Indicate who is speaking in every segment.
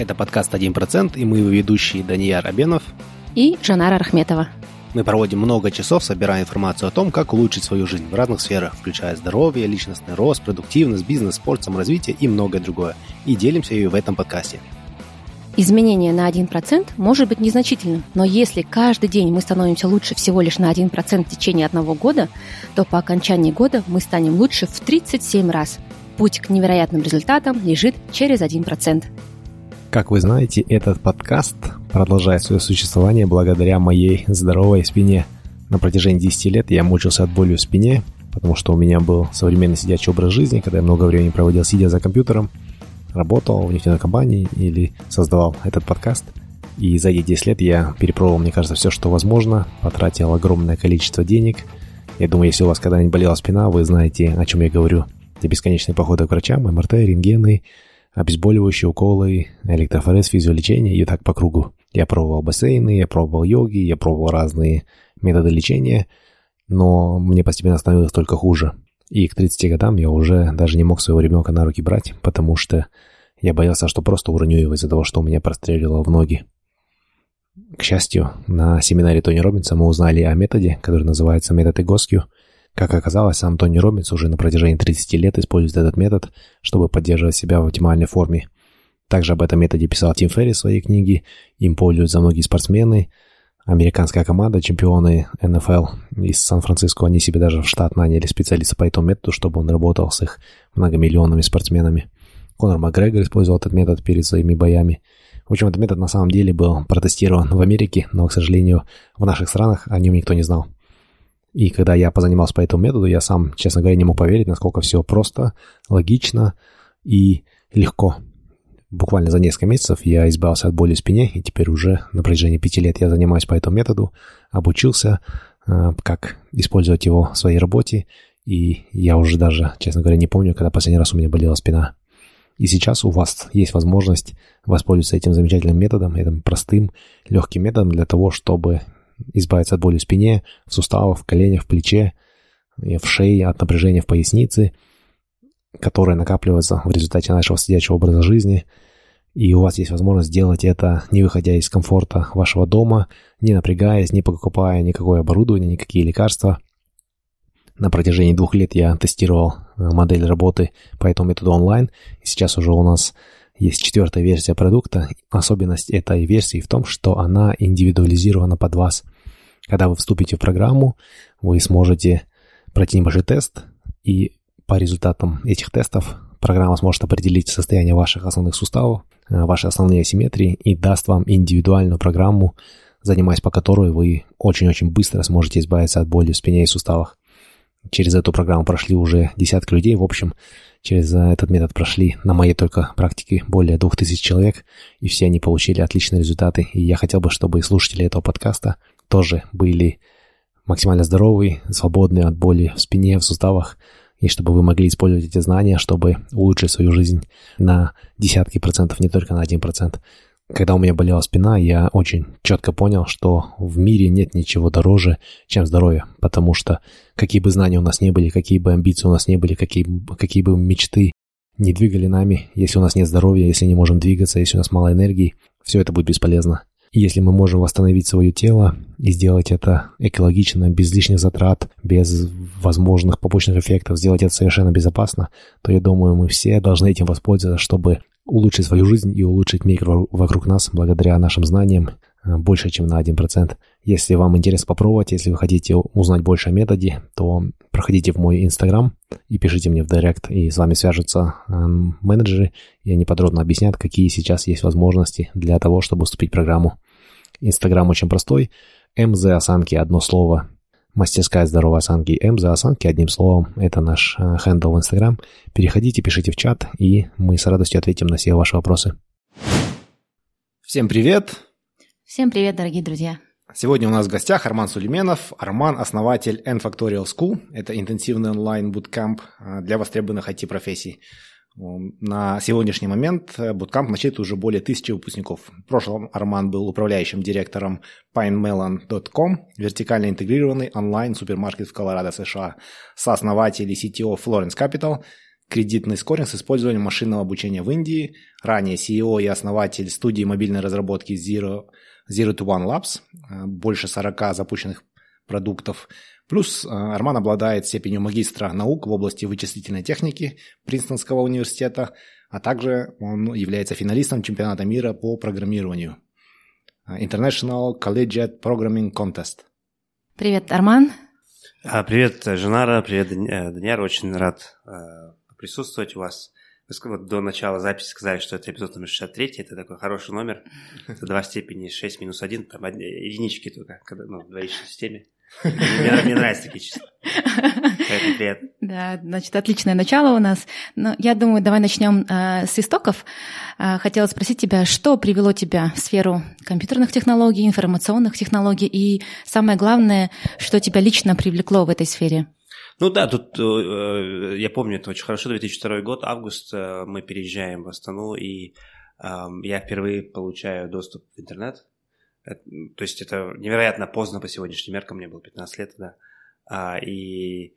Speaker 1: Это подкаст «1%» и мы его ведущие Данияр Абенов
Speaker 2: и Жанара Рахметова.
Speaker 1: Мы проводим много часов, собирая информацию о том, как улучшить свою жизнь в разных сферах, включая здоровье, личностный рост, продуктивность, бизнес, спорт, саморазвитие и многое другое. И делимся ее в этом подкасте.
Speaker 2: Изменение на 1% может быть незначительным, но если каждый день мы становимся лучше всего лишь на 1% в течение одного года, то по окончании года мы станем лучше в 37 раз. Путь к невероятным результатам лежит через 1%.
Speaker 1: Как вы знаете, этот подкаст продолжает свое существование благодаря моей здоровой спине. На протяжении 10 лет я мучился от боли в спине, потому что у меня был современный сидячий образ жизни, когда я много времени проводил сидя за компьютером, работал в нефтяной компании или создавал этот подкаст. И за эти 10 лет я перепробовал, мне кажется, все, что возможно, потратил огромное количество денег. Я думаю, если у вас когда-нибудь болела спина, вы знаете, о чем я говорю. Это бесконечные походы к врачам, МРТ, рентгены, обезболивающие уколы, электрофорез, физиолечение и так по кругу. Я пробовал бассейны, я пробовал йоги, я пробовал разные методы лечения, но мне постепенно становилось только хуже. И к 30 годам я уже даже не мог своего ребенка на руки брать, потому что я боялся, что просто уроню его из-за того, что у меня прострелило в ноги. К счастью, на семинаре Тони Робинса мы узнали о методе, который называется метод Игоскью – как оказалось, сам Тони Робинс уже на протяжении 30 лет использует этот метод, чтобы поддерживать себя в оптимальной форме. Также об этом методе писал Тим Ферри в своей книге, им пользуются многие спортсмены, американская команда, чемпионы НФЛ из Сан-Франциско, они себе даже в штат наняли специалиста по этому методу, чтобы он работал с их многомиллионными спортсменами. Конор Макгрегор использовал этот метод перед своими боями. В общем, этот метод на самом деле был протестирован в Америке, но, к сожалению, в наших странах о нем никто не знал. И когда я позанимался по этому методу, я сам, честно говоря, не мог поверить, насколько все просто, логично и легко. Буквально за несколько месяцев я избавился от боли в спине, и теперь уже на протяжении пяти лет я занимаюсь по этому методу, обучился, э, как использовать его в своей работе, и я уже даже, честно говоря, не помню, когда последний раз у меня болела спина. И сейчас у вас есть возможность воспользоваться этим замечательным методом, этим простым, легким методом для того, чтобы избавиться от боли в спине, в суставах, в коленях, в плече, в шее, от напряжения в пояснице, которое накапливается в результате нашего сидячего образа жизни. И у вас есть возможность сделать это, не выходя из комфорта вашего дома, не напрягаясь, не покупая никакое оборудование, никакие лекарства. На протяжении двух лет я тестировал э, модель работы по этому методу онлайн. И сейчас уже у нас есть четвертая версия продукта. Особенность этой версии в том, что она индивидуализирована под вас. Когда вы вступите в программу, вы сможете пройти небольшой тест, и по результатам этих тестов программа сможет определить состояние ваших основных суставов, э, ваши основные асимметрии и даст вам индивидуальную программу, занимаясь по которой вы очень-очень быстро сможете избавиться от боли в спине и суставах. Через эту программу прошли уже десятки людей. В общем, через этот метод прошли на моей только практике более двух тысяч человек, и все они получили отличные результаты. И я хотел бы, чтобы слушатели этого подкаста тоже были максимально здоровы, свободны от боли в спине, в суставах, и чтобы вы могли использовать эти знания, чтобы улучшить свою жизнь на десятки процентов, не только на один процент. Когда у меня болела спина, я очень четко понял, что в мире нет ничего дороже, чем здоровье, потому что какие бы знания у нас не были, какие бы амбиции у нас не были, какие, какие бы мечты не двигали нами, если у нас нет здоровья, если не можем двигаться, если у нас мало энергии, все это будет бесполезно. И если мы можем восстановить свое тело и сделать это экологично, без лишних затрат, без возможных побочных эффектов, сделать это совершенно безопасно, то я думаю, мы все должны этим воспользоваться, чтобы улучшить свою жизнь и улучшить мир вокруг нас благодаря нашим знаниям э, больше, чем на 1%. Если вам интересно попробовать, если вы хотите узнать больше о методе, то проходите в мой инстаграм и пишите мне в директ, и с вами свяжутся э, менеджеры, и они подробно объяснят, какие сейчас есть возможности для того, чтобы вступить в программу. Инстаграм очень простой, МЗ осанки одно слово, Мастерская здоровой осанки М за осанки, одним словом, это наш э, хендл в Инстаграм. Переходите, пишите в чат, и мы с радостью ответим на все ваши вопросы. Всем привет!
Speaker 2: Всем привет, дорогие друзья!
Speaker 1: Сегодня у нас в гостях Арман Сулейменов. Арман – основатель N-Factorial School. Это интенсивный онлайн-буткамп э, для востребованных IT-профессий. На сегодняшний момент Bootcamp насчитывает уже более тысячи выпускников. В прошлом Арман был управляющим директором pinemelon.com, вертикально интегрированный онлайн-супермаркет в Колорадо, США, сооснователь и CTO Florence Capital, кредитный скоринг с использованием машинного обучения в Индии. Ранее CEO и основатель студии мобильной разработки Zero, Zero to One Labs. Э, больше 40 запущенных продуктов. Плюс э, Арман обладает степенью магистра наук в области вычислительной техники Принстонского университета, а также он является финалистом чемпионата мира по программированию International Collegiate Programming Contest.
Speaker 2: Привет, Арман.
Speaker 3: А, привет, Женара, привет, Даниэр, очень рад э, присутствовать у вас. Вы вот до начала записи сказали, что это эпизод номер 63, это такой хороший номер, это 2 в степени 6 минус 1, там единички только, когда, ну, в двоичной системе. Мне, мне нравятся такие числа. Поэтому
Speaker 2: привет. Да, значит, отличное начало у нас. Но я думаю, давай начнем э, с истоков. Э, хотела спросить тебя, что привело тебя в сферу компьютерных технологий, информационных технологий, и самое главное, что тебя лично привлекло в этой сфере?
Speaker 3: Ну да, тут э, э я помню, это очень хорошо, 2002 год, август, э, мы переезжаем в Астану, и э, я впервые получаю доступ в интернет, то есть это невероятно поздно по сегодняшним меркам, мне было 15 лет тогда. А, и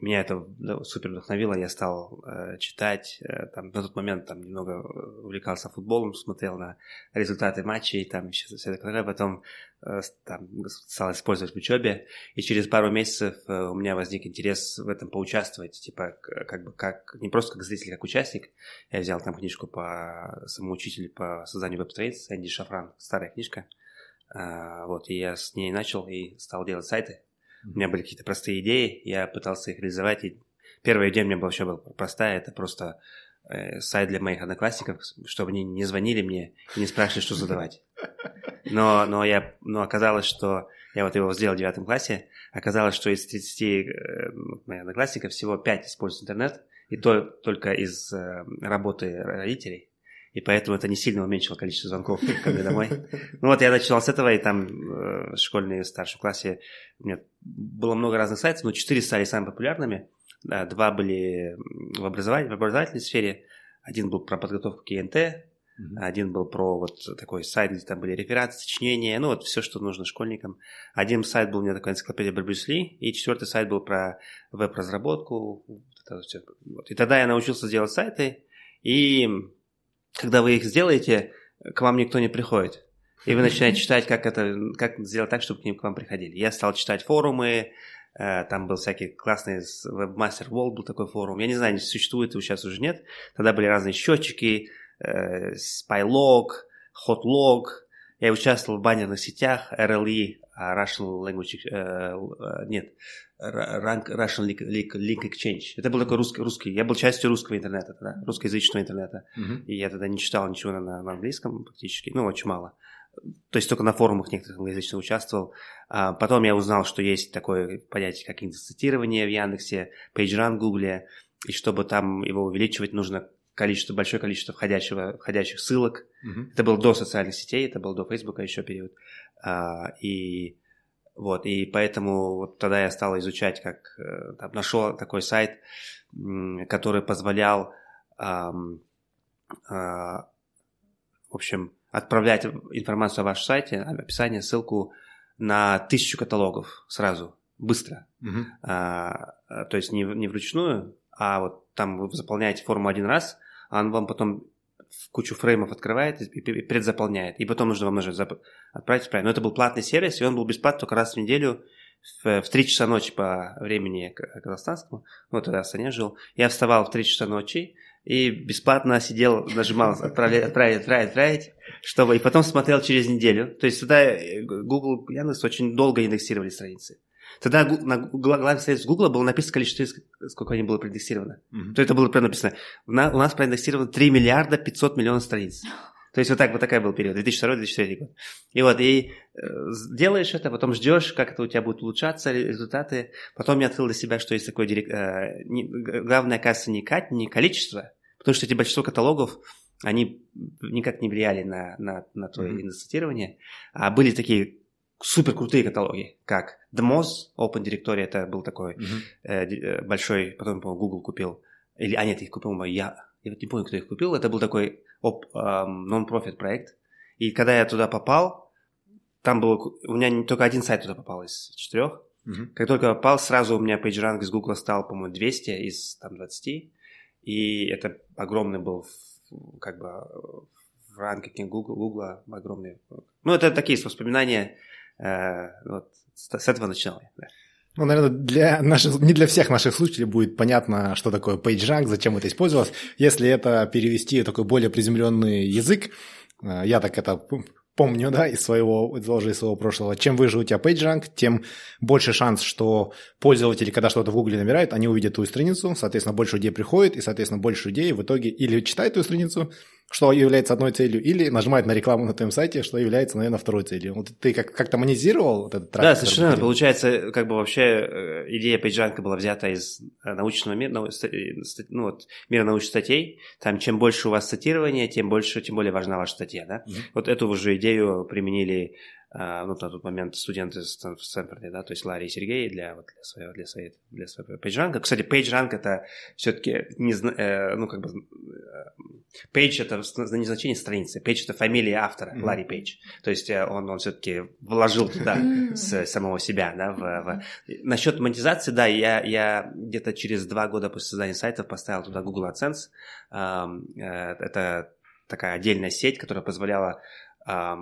Speaker 3: меня это супер вдохновило, я стал э, читать, э, там, на тот момент там немного увлекался футболом, смотрел на результаты матчей, там еще все такое, потом э, там, стал использовать в учебе, и через пару месяцев э, у меня возник интерес в этом поучаствовать, типа, как бы, как, не просто как зритель, как участник, я взял там книжку по самоучителю по созданию веб-страниц, Энди Шафран, старая книжка, вот, и я с ней начал и стал делать сайты. У меня были какие-то простые идеи, я пытался их реализовать. И первая идея у меня вообще была простая, это просто э, сайт для моих одноклассников, чтобы они не звонили мне и не спрашивали, что задавать. Но, но, я, но оказалось, что я вот его сделал в девятом классе, оказалось, что из 30 э, моих одноклассников всего 5 используют интернет, и то только из э, работы родителей и поэтому это не сильно уменьшило количество звонков ко мне домой. Ну вот я начинал с этого, и там э, в школьной и старшем классе у меня было много разных сайтов, но четыре стали самыми популярными. Да, два были в, образователь, в образовательной сфере, один был про подготовку к КНТ, Mm-hmm. Один был про вот такой сайт, где там были рефераты, сочинения, ну вот все, что нужно школьникам. Один сайт был у меня такой энциклопедия Брюс Ли, и четвертый сайт был про веб-разработку. Вот. И тогда я научился делать сайты, и когда вы их сделаете, к вам никто не приходит. И вы начинаете читать, как это, как сделать так, чтобы к ним к вам приходили. Я стал читать форумы, э, там был всякий классный Webmaster World был такой форум. Я не знаю, существует его сейчас уже нет. Тогда были разные счетчики, э, Spylog, Hotlog. Я участвовал в баннерных сетях, RLE, а Russian Language, э, нет, Rank Russian Link Exchange. Это был такой русский, русский. Я был частью русского интернета тогда, русскоязычного интернета. Uh-huh. И я тогда не читал ничего на, на английском практически, ну, очень мало. То есть только на форумах некоторых англоязычных участвовал. А потом я узнал, что есть такое понятие, как индексцитирование в Яндексе, PageRank в Гугле, и чтобы там его увеличивать, нужно количество, большое количество входящего, входящих ссылок. Uh-huh. Это было до социальных сетей, это был до Фейсбука еще период. А, и вот, и поэтому вот тогда я стал изучать, как э, там, нашел такой сайт, который позволял, эм, э, в общем, отправлять информацию о вашем сайте, описание, ссылку на тысячу каталогов сразу, быстро. Угу. А, то есть не, не вручную, а вот там вы заполняете форму один раз, а он вам потом кучу фреймов открывает и предзаполняет. И потом нужно вам нужно отправить правильно. Но это был платный сервис, и он был бесплатный только раз в неделю в, в 3 часа ночи по времени казахстанскому. Ну, тогда в Астане жил. Я вставал в 3 часа ночи и бесплатно сидел, нажимал отправить, отправить, отправить, отправить, чтобы... И потом смотрел через неделю. То есть тогда э, Google, Яндекс очень долго индексировали страницы. Тогда на главной странице Гугла было написано количество, сколько они было проиндексировано. Mm-hmm. То это было прям написано. У нас проиндексировано 3 миллиарда 500 миллионов страниц. То есть вот так вот такой был период, 2002-2003 год. И вот, и э, делаешь это, потом ждешь, как это у тебя будет улучшаться, результаты. Потом я открыл для себя, что есть такое, э, не, главное, оказывается, не, не количество, потому что эти большинство каталогов, они никак не влияли на, на, на твое mm-hmm. инвестирование, а были такие супер крутые каталоги, как DMOS, Open Directory, это был такой uh-huh. э, большой, потом, по Google купил, или, а нет, их купил я, я вот не помню, кто их купил, это был такой оп, эм, non-profit проект, и когда я туда попал, там был, у меня только один сайт туда попал из четырех, uh-huh. как только попал, сразу у меня PageRank из Google стал, по-моему, 200 из там 20, и это огромный был как бы в ранкинге Google, Google огромный. Ну, это такие воспоминания, э, вот, с этого начинал я. Да.
Speaker 4: Ну, наверное, для наших, не для всех наших слушателей будет понятно, что такое PageRank, зачем это использовалось. Если это перевести в такой более приземленный язык, э, я так это помню, да, из своего, из своего прошлого, чем выше у тебя PageRank, тем больше шанс, что пользователи, когда что-то в Гугле набирают, они увидят твою страницу, соответственно, больше людей приходит, и, соответственно, больше людей в итоге или читают твою страницу, что является одной целью, или нажимает на рекламу на твоем сайте, что является, наверное, второй целью. Вот ты как- как-то монетизировал вот этот
Speaker 3: трафик? Да, совершенно. Получается, как бы вообще э, идея PageRank была взята из э, научного мира, э, ну, вот, мира научных статей. Там чем больше у вас цитирования, тем больше, тем более важна ваша статья. Да? Mm-hmm. Вот эту уже идею применили ну, на тот момент студенты в Стэнфорде, да, то есть Ларри и Сергей для, вот, для своего, для своей, для своего PageRank. Кстати, PageRank это все-таки, не, э, ну, как бы, Page это не значение страницы, Page это фамилия автора, mm-hmm. Ларри Пейдж. То есть э, он, он все-таки вложил туда с самого себя, да, в, в... Насчет монетизации, да, я, я где-то через два года после создания сайтов поставил туда Google AdSense. Э, это такая отдельная сеть, которая позволяла Э,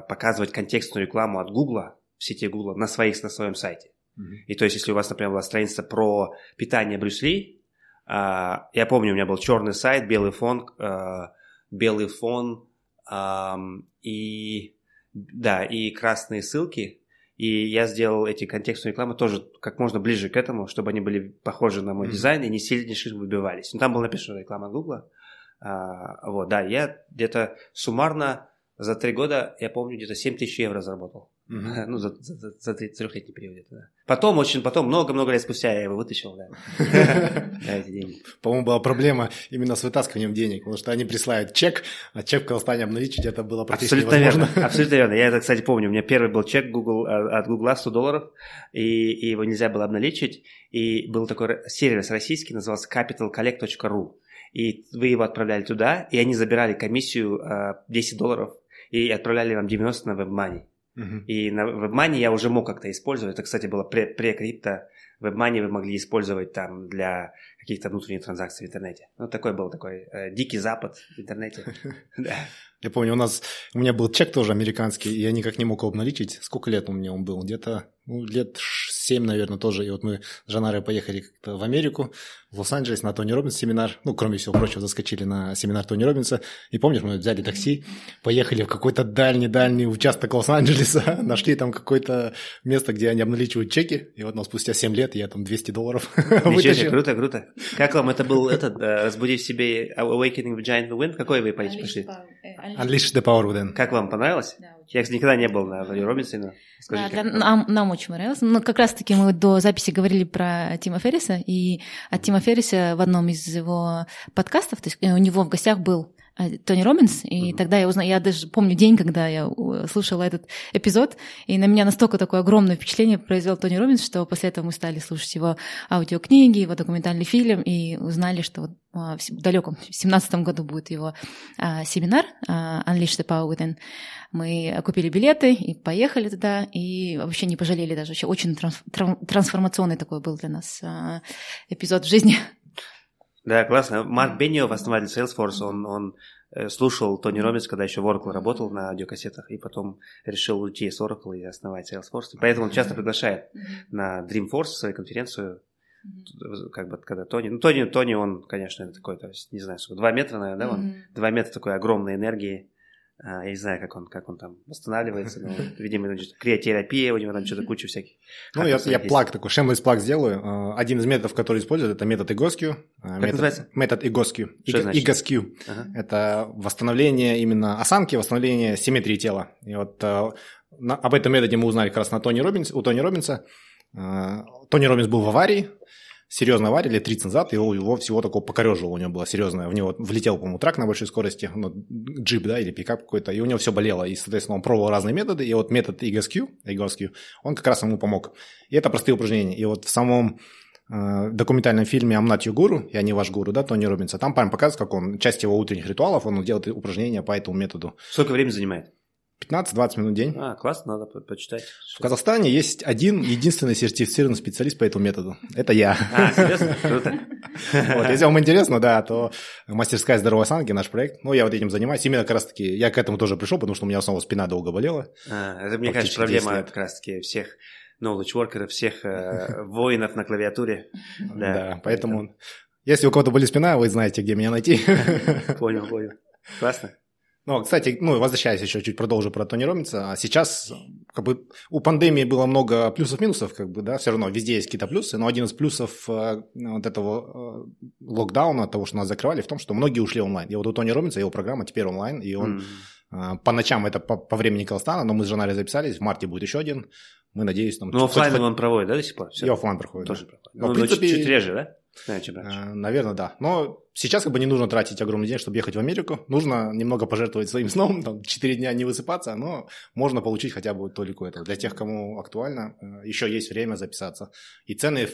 Speaker 3: показывать контекстную рекламу от Гугла, в сети Гугла, на, своих, на своем сайте. Mm-hmm. И то есть, если у вас, например, была страница про питание Брюс Ли, э, я помню, у меня был черный сайт, белый фон, э, белый фон э, и, да, и красные ссылки, и я сделал эти контекстные рекламы тоже как можно ближе к этому, чтобы они были похожи на мой mm-hmm. дизайн и не сильно не выбивались. Но там была написана реклама Гугла. А, вот, да, я где-то суммарно за три года, я помню, где-то 7 тысяч евро заработал. Ну, за, за, за, за трехлетний период. Да. Потом, очень потом, много-много лет спустя я его вытащил, да.
Speaker 4: По-моему, была проблема именно с вытаскиванием денег, потому что они присылают чек, а чек в Казахстане обналичить это было практически
Speaker 3: Абсолютно невозможно. верно, абсолютно верно. Я это, кстати, помню. У меня первый был чек Google, а, от Google 100 долларов, и, и его нельзя было обналичить. И был такой сервис российский, назывался capitalcollect.ru. И вы его отправляли туда, и они забирали комиссию 10 долларов и отправляли вам 90 на WebMoney. Uh-huh. И на WebMoney я уже мог как-то использовать. Это, кстати, было пре-крипто. WebMoney вы могли использовать там для каких-то внутренних транзакций в интернете. Ну, такой был такой э, дикий запад в интернете.
Speaker 4: Я помню, у нас, у меня был чек тоже американский, и я никак не мог его обналичить. Сколько лет у меня он был? Где-то ну, лет 7, наверное, тоже. И вот мы с Жанарой поехали как-то в Америку, в Лос-Анджелес на Тони Робинс семинар. Ну, кроме всего прочего, заскочили на семинар Тони Робинса. И помнишь, мы взяли такси, поехали в какой-то дальний-дальний участок Лос-Анджелеса, нашли там какое-то место, где они обналичивают чеки. И вот, ну, спустя 7 лет я там 200 долларов
Speaker 3: вытащил. круто, круто. Как вам это был этот, э, разбудив себе Awakening the Giant Wind? Какой вы пошли?
Speaker 4: Unleash the Power Within.
Speaker 3: Как вам, понравилось? Да, я, кстати, никогда не был на Тони Робинсе, но
Speaker 2: скажите. Да, для, нам, нам очень понравилось. Ну, как раз-таки мы до записи говорили про Тима Ферриса, и от Тима Ферриса в одном из его подкастов, то есть э, у него в гостях был Тони Робинс, и mm-hmm. тогда я узнала, я даже помню день, когда я э, слушала этот эпизод, и на меня настолько такое огромное впечатление произвел Тони Робинс, что после этого мы стали слушать его аудиокниги, его документальный фильм, и узнали, что а, в далеком, в семнадцатом году будет его а, семинар а, Unleash the Power Within. Мы купили билеты и поехали туда, и вообще не пожалели даже. Вообще очень трансформационный такой был для нас а, эпизод в жизни.
Speaker 3: Да, классно. Марк Бенниов, основатель Salesforce, он, он э, слушал Тони Робинс, когда еще в Oracle работал на аудиокассетах, и потом решил уйти из Oracle и основать Salesforce. Поэтому он часто приглашает на Dreamforce свою конференцию как бы когда Тони, ну Тони, Тони, он, конечно, такой, то есть, не знаю, сколько, два метра, наверное, да, он, два метра такой огромной энергии, я не знаю, как он, как он там восстанавливается, но, видимо, криотерапия, у него там что-то куча всяких.
Speaker 4: Ну, я, я plug такой, shameless plug сделаю. А, один из методов, который используют, это метод Egoscue.
Speaker 3: Как метод, называется?
Speaker 4: Метод Egoscue. Egoscue. Ага. Это восстановление именно осанки, восстановление симметрии тела. И вот а, на, об этом методе мы узнали как раз на Тони Робинс, у Тони Робинса. Тони Робинс был в аварии, серьезно авария лет 30 назад, его, его всего такого покорежило, у него была серьезная, в него влетел, по-моему, truck на большой скорости, ну, джип, да, или пикап какой-то, и у него все болело, и, соответственно, он пробовал разные методы, и вот метод Egoscue, Egoscue он как раз ему помог. И это простые упражнения. И вот в самом э, документальном фильме «I'm not your guru», «Я не ваш гуру», да, Тони Робинса, там прям показывает, как он, часть его утренних ритуалов, он делает упражнения по этому методу.
Speaker 3: Сколько времени занимает?
Speaker 4: 15-20 минут в день.
Speaker 3: А, классно, надо по почитать.
Speaker 4: В Казахстане есть один единственный сертифицированный специалист по этому методу. Это я.
Speaker 3: А, серьезно? Круто.
Speaker 4: Вот, если вам интересно, да, то мастерская здоровой осанки, наш проект. Ну, я вот этим занимаюсь. Именно как раз-таки я к этому тоже пришел, потому что у меня снова спина долго болела.
Speaker 3: А, это, мне кажется, проблема как раз-таки всех knowledge workers, всех э, воинов на клавиатуре.
Speaker 4: Да, да поэтому, если у кого-то болит спина, вы знаете, где меня найти.
Speaker 3: Понял, понял. Классно.
Speaker 4: Ну, кстати, ну, возвращаясь еще чуть продолжу про Тони Робинса, а сейчас как бы у пандемии было много плюсов-минусов, как бы, да, все равно везде есть какие-то плюсы, но один из плюсов э, вот этого э, локдауна, того, что нас закрывали, в том, что многие ушли онлайн. И вот у Тони Робинса его программа теперь онлайн, и он mm. э, по ночам это по, по времени Казахстана, но мы с женой записались, в марте будет еще один, мы надеюсь, там...
Speaker 3: Ну, офлайн он проводит, да, до сих пор?
Speaker 4: Все. И офлайн проходит.
Speaker 3: Тоже да. проходит. Но, ну, в принципе, чуть, чуть реже, да?
Speaker 4: Э, Наверное, да. Но сейчас как бы не нужно тратить огромный день, чтобы ехать в Америку. Нужно немного пожертвовать своим сном, там, 4 дня не высыпаться, но можно получить хотя бы толику этого. Для тех, кому актуально, э, еще есть время записаться. И цены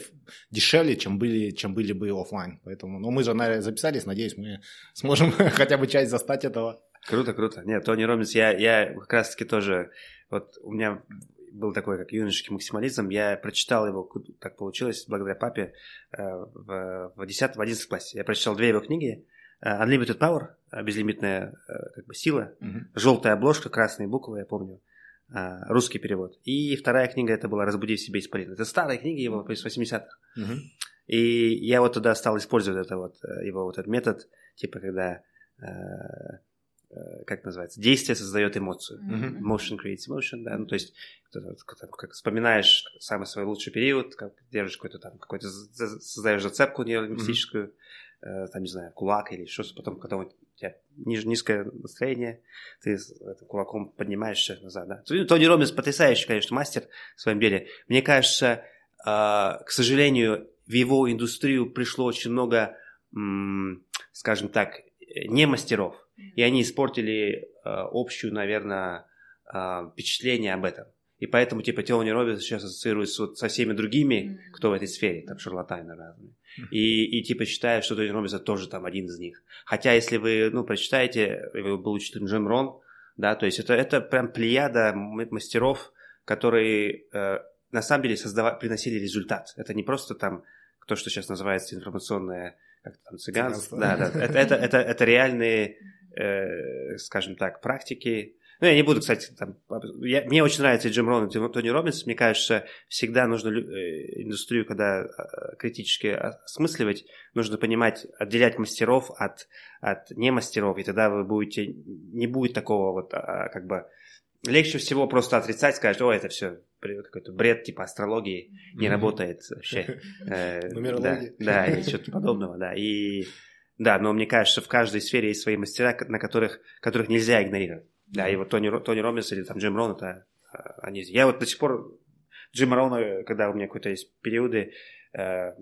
Speaker 4: дешевле, чем были, чем были бы офлайн. Поэтому, ну, мы же, наверное, записались, надеюсь, мы сможем хотя бы часть застать этого.
Speaker 3: Круто, круто. Нет, Тони Робинс, я, я как раз-таки тоже, вот у меня был такой, как юношеский максимализм. Я прочитал его, так получилось, благодаря папе, э, в, в 10 в 11 классе. Я прочитал две его книги. Э, Unlimited Power, э, безлимитная как бы, сила, mm-hmm. желтая обложка, красные буквы, я помню, русский перевод. И вторая книга это была «Разбуди в себе исполин». Это старая книга его из 80-х. Mm-hmm. И я вот туда стал использовать это вот, его вот этот метод, типа когда Э, как называется, действие создает эмоцию. Mm-hmm. Motion creates emotion, да, ну, то есть как, как вспоминаешь самый свой лучший период, как держишь какой-то там, какой-то, создаешь зацепку нейромистическую, mm-hmm. э, там, не знаю, кулак или что-то, потом, когда у тебя низ, низкое настроение, ты этим кулаком поднимаешься назад, да. Тони Робинс потрясающий, конечно, мастер в своем деле. Мне кажется, э, к сожалению, в его индустрию пришло очень много, м- скажем так, не мастеров, и они испортили э, общую, наверное, э, впечатление об этом. И поэтому, типа, Теони Робинс сейчас ассоциируется вот со всеми другими, mm-hmm. кто в этой сфере, там, шарлатаны разные. Mm-hmm. И, и, типа, считают, что Теони Робинс тоже там один из них. Хотя, если вы, ну, прочитаете, вы был учителем Джим Рон, да, то есть это, это прям плеяда мастеров, которые э, на самом деле создавали, приносили результат. Это не просто там то, что сейчас называется информационное как там, цыганство. Да, да. Это, это, это, это реальные э, скажем так, практики. Ну, я не буду, кстати, там... Я, мне очень нравится Джим Рон и Тони Робинс. Мне кажется, всегда нужно э, индустрию, когда э, критически осмысливать, нужно понимать, отделять мастеров от, от не мастеров, и тогда вы будете... Не будет такого вот, а, как бы... Легче всего просто отрицать, сказать, о, это все какой-то бред типа астрологии не mm-hmm. работает вообще.
Speaker 4: Нумерология.
Speaker 3: Да, и что-то подобного, да. И да, но мне кажется, в каждой сфере есть свои мастера, на которых, которых нельзя игнорировать. Да, и вот Тони, Тони Робинс или там Джим Рон, это а, они... Я вот до сих пор Джима Рона, когда у меня какой-то есть периоды э,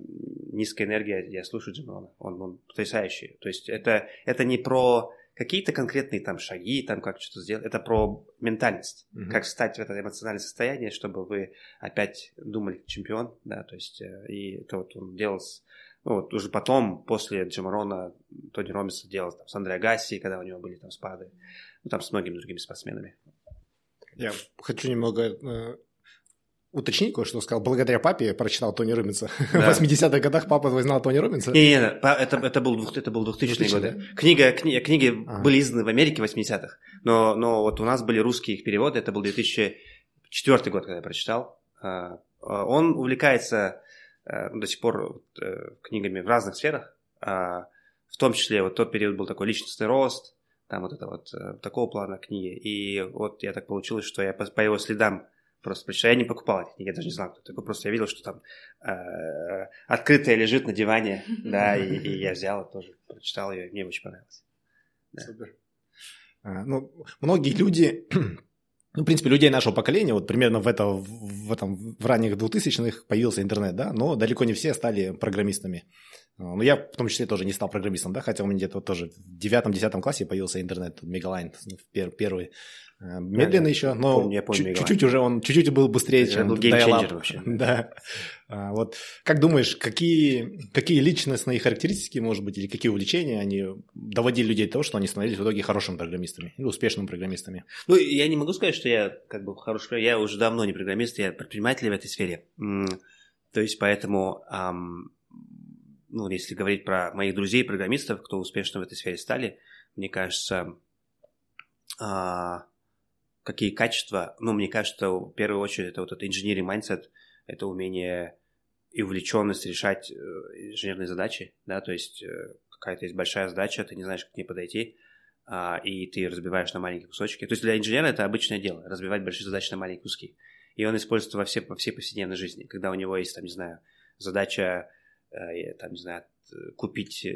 Speaker 3: низкая энергия, я слушаю Джима Рона. Он, он потрясающий. То есть это, это не про какие-то конкретные там шаги, там как что-то сделать. Это про ментальность. Mm-hmm. Как встать в это эмоциональное состояние, чтобы вы опять думали чемпион, да, то есть э, и это вот он делал с ну, вот уже потом, после Джамарона, Тони Ромиса делал там, с Андре Гасси, когда у него были там спады, ну, там с многими другими спортсменами.
Speaker 4: Я хочу немного э, уточнить кое-что. Сказал, благодаря папе я прочитал Тони Робинса. Да. В 80-х годах папа знал Тони Робинса?
Speaker 3: Не, не, не это, это, был, это был 2000 год. Да? Книга, кни, книги ага. были изданы в Америке в 80-х, но, но вот у нас были русские их переводы, это был 2004 год, когда я прочитал. А, а, он увлекается Э, до сих пор э, книгами в разных сферах, а в том числе вот тот период был такой личностный рост, там вот это вот э, такого плана книги. И вот я так получилось, что я по, по его следам просто прочитал. Я не покупал эти книги, я даже не знал, кто такой. Просто я видел, что там э, открытая лежит на диване, да, и, и я взял и тоже прочитал ее, и мне очень понравилось.
Speaker 4: Да. Супер. А, ну, многие люди ну, в принципе, людей нашего поколения, вот примерно в, это, в, этом, в ранних 2000-х появился интернет, да, но далеко не все стали программистами.
Speaker 1: Ну, я в том числе тоже не стал программистом, да, хотя у меня где-то тоже в девятом-десятом классе появился интернет, Мегалайн первый. Э, медленно да, еще, но помню, помню, чуть-чуть уже он, чуть-чуть был быстрее, Это чем был геймченджер вообще. Да. А, вот как думаешь, какие, какие личностные характеристики, может быть, или какие увлечения они доводили людей до того, что они становились в итоге хорошими программистами или успешными программистами?
Speaker 3: Ну, я не могу сказать, что я как бы хороший, я уже давно не программист, я предприниматель в этой сфере. То есть поэтому, эм, ну, если говорить про моих друзей-программистов, кто успешно в этой сфере стали, мне кажется, э, какие качества, ну, мне кажется, в первую очередь это вот этот engineering mindset, это умение и увлеченность решать э, инженерные задачи, да, то есть э, какая-то есть большая задача, ты не знаешь, как к ней подойти, а, и ты разбиваешь на маленькие кусочки. То есть для инженера это обычное дело, разбивать большие задачи на маленькие куски. И он использует во, все, во всей повседневной жизни, когда у него есть, там, не знаю, задача, там, не знаю, купить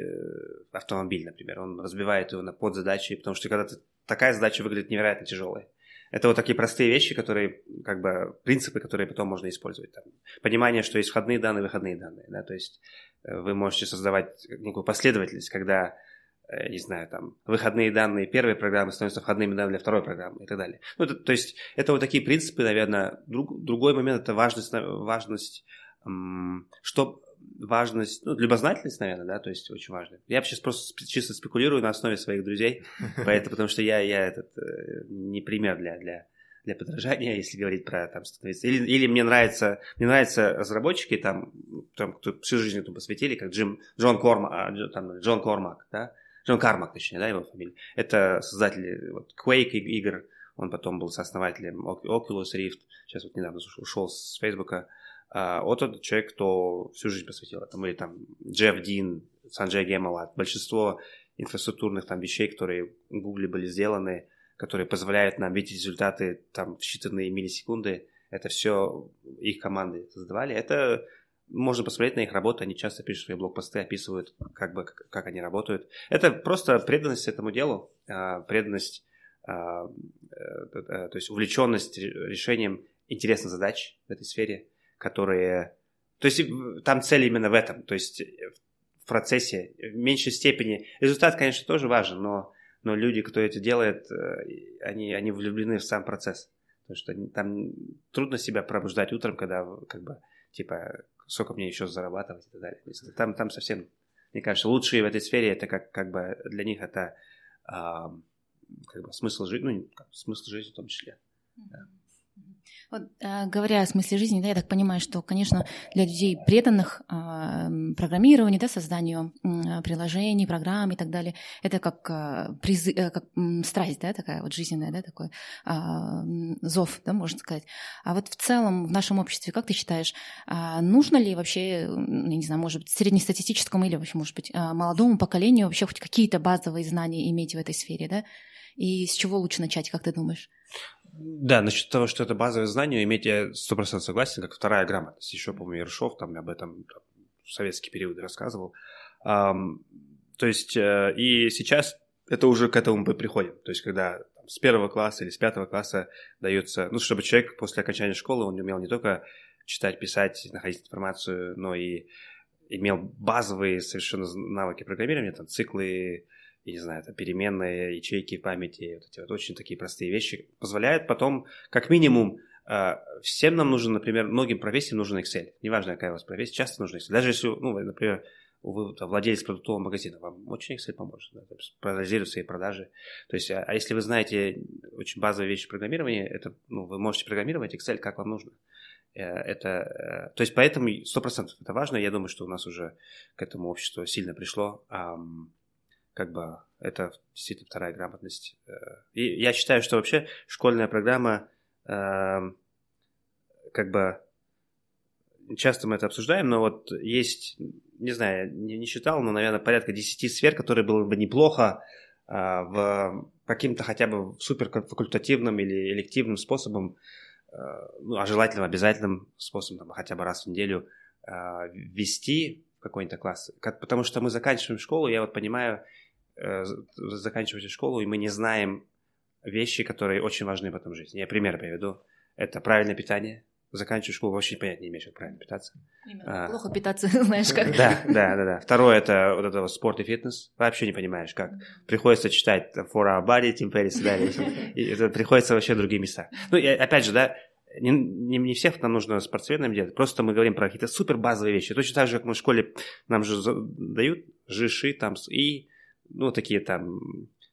Speaker 3: автомобиль, например, он разбивает его на подзадачи, потому что когда такая задача выглядит невероятно тяжелой, это вот такие простые вещи, которые, как бы, принципы, которые потом можно использовать. Там, понимание, что есть входные данные, выходные данные, да, то есть э, вы можете создавать некую последовательность, когда, э, не знаю, там, выходные данные первой программы становятся входными данными для второй программы и так далее. Ну, это, то есть это вот такие принципы, наверное. Друг, другой момент – это важность, важность что важность, ну, любознательность, наверное, да, то есть очень важно. Я сейчас просто чисто спекулирую на основе своих друзей, поэтому, потому что я, я этот, э, не пример для, для, для подражания, если говорить про там становиться. Или, или мне нравится, мне нравятся разработчики там, там кто всю жизнь этому посвятили, как Джим, Джон Кормак, а, там, Джон Кормак, да, Джон Кармак, точнее, да, его фамилия. Это создатель вот, Quake игр, он потом был сооснователем Oculus Rift, сейчас вот недавно ушел с Фейсбука. А, вот этот человек, кто всю жизнь посвятил этому, или там Джефф Дин, Санджей Гемалат, большинство инфраструктурных там вещей, которые в Гугле были сделаны, которые позволяют нам видеть результаты там в считанные миллисекунды, это все их команды создавали. Это можно посмотреть на их работу, они часто пишут свои блокпосты, описывают, как бы, как они работают. Это просто преданность этому делу, а, преданность, а, э, э, то есть увлеченность решением интересных задач в этой сфере – которые... То есть там цель именно в этом, то есть в процессе, в меньшей степени. Результат, конечно, тоже важен, но, но люди, кто это делает, э, они, они влюблены в сам процесс. Потому что там трудно себя пробуждать утром, когда как бы, типа, сколько мне еще зарабатывать и так далее. Там, там совсем, мне кажется, лучшие в этой сфере, это как, как бы для них это а, как бы смысл жизни, ну, смысл жизни в том числе. Да.
Speaker 2: Вот, э, говоря о смысле жизни, да, я так понимаю, что, конечно, для людей преданных э, программированию, да, созданию э, приложений, программ и так далее, это как, призы, э, как страсть, да, такая вот жизненная, да, такой зов, да, можно сказать. А вот в целом в нашем обществе, как ты считаешь, нужно ли вообще, я не знаю, может быть, среднестатистическому или вообще, может быть, молодому поколению вообще хоть какие-то базовые знания иметь в этой сфере, да? И с чего лучше начать, как ты думаешь?
Speaker 3: Да, насчет того, что это базовое знание, иметь я сто процентов согласен, как вторая грамотность. Еще, по-моему, Ершов там об этом там, в советский период рассказывал. Um, то есть, uh, и сейчас это уже к этому мы приходим. То есть, когда там, с первого класса или с пятого класса дается, ну, чтобы человек после окончания школы, он умел не только читать, писать, находить информацию, но и имел базовые совершенно навыки программирования, там, циклы, я не знаю, это переменные ячейки памяти, вот эти вот очень такие простые вещи, позволяют потом, как минимум, а, всем нам нужен, например, многим профессиям нужен Excel. Неважно, какая у вас профессия, часто нужен Excel. Даже если, ну, например, вы владелец продуктового магазина, вам очень Excel поможет, да, проанализировать свои продажи. То есть, а, а если вы знаете очень базовые вещи программирования, это, ну, вы можете программировать Excel, как вам нужно. Э, это, э, то есть, поэтому 100% это важно. Я думаю, что у нас уже к этому обществу сильно пришло как бы это действительно вторая грамотность. Э, и я считаю, что вообще школьная программа, эм, как бы, часто мы это обсуждаем, но вот есть, не знаю, не, не считал, но, наверное, порядка 10 сфер, которые было бы неплохо э, в каким-то хотя бы суперфакультативным или элективным способом, э, ну, а желательно обязательным способом, хотя бы раз в неделю ввести какой-то класс. Как, потому что мы заканчиваем школу, я вот понимаю, э, заканчиваете школу, и мы не знаем вещи, которые очень важны в этом жизни. Я пример приведу. Это правильное питание, заканчиваешь школу, вообще понятия не имеешь, как правильно питаться.
Speaker 2: Именно. А, Плохо питаться, знаешь как.
Speaker 3: Да, да, да, да. Второе это вот это вот спорт и фитнес. Вообще не понимаешь, как. Приходится читать For Our Body, Tim Ferriss и далее. И это приходится вообще другие места. Ну, и опять же, да, не, не, не всех нам нужно спортсменами делать, просто мы говорим про какие-то супер базовые вещи. Точно так же, как мы в школе, нам же дают жиши там и, ну, такие там,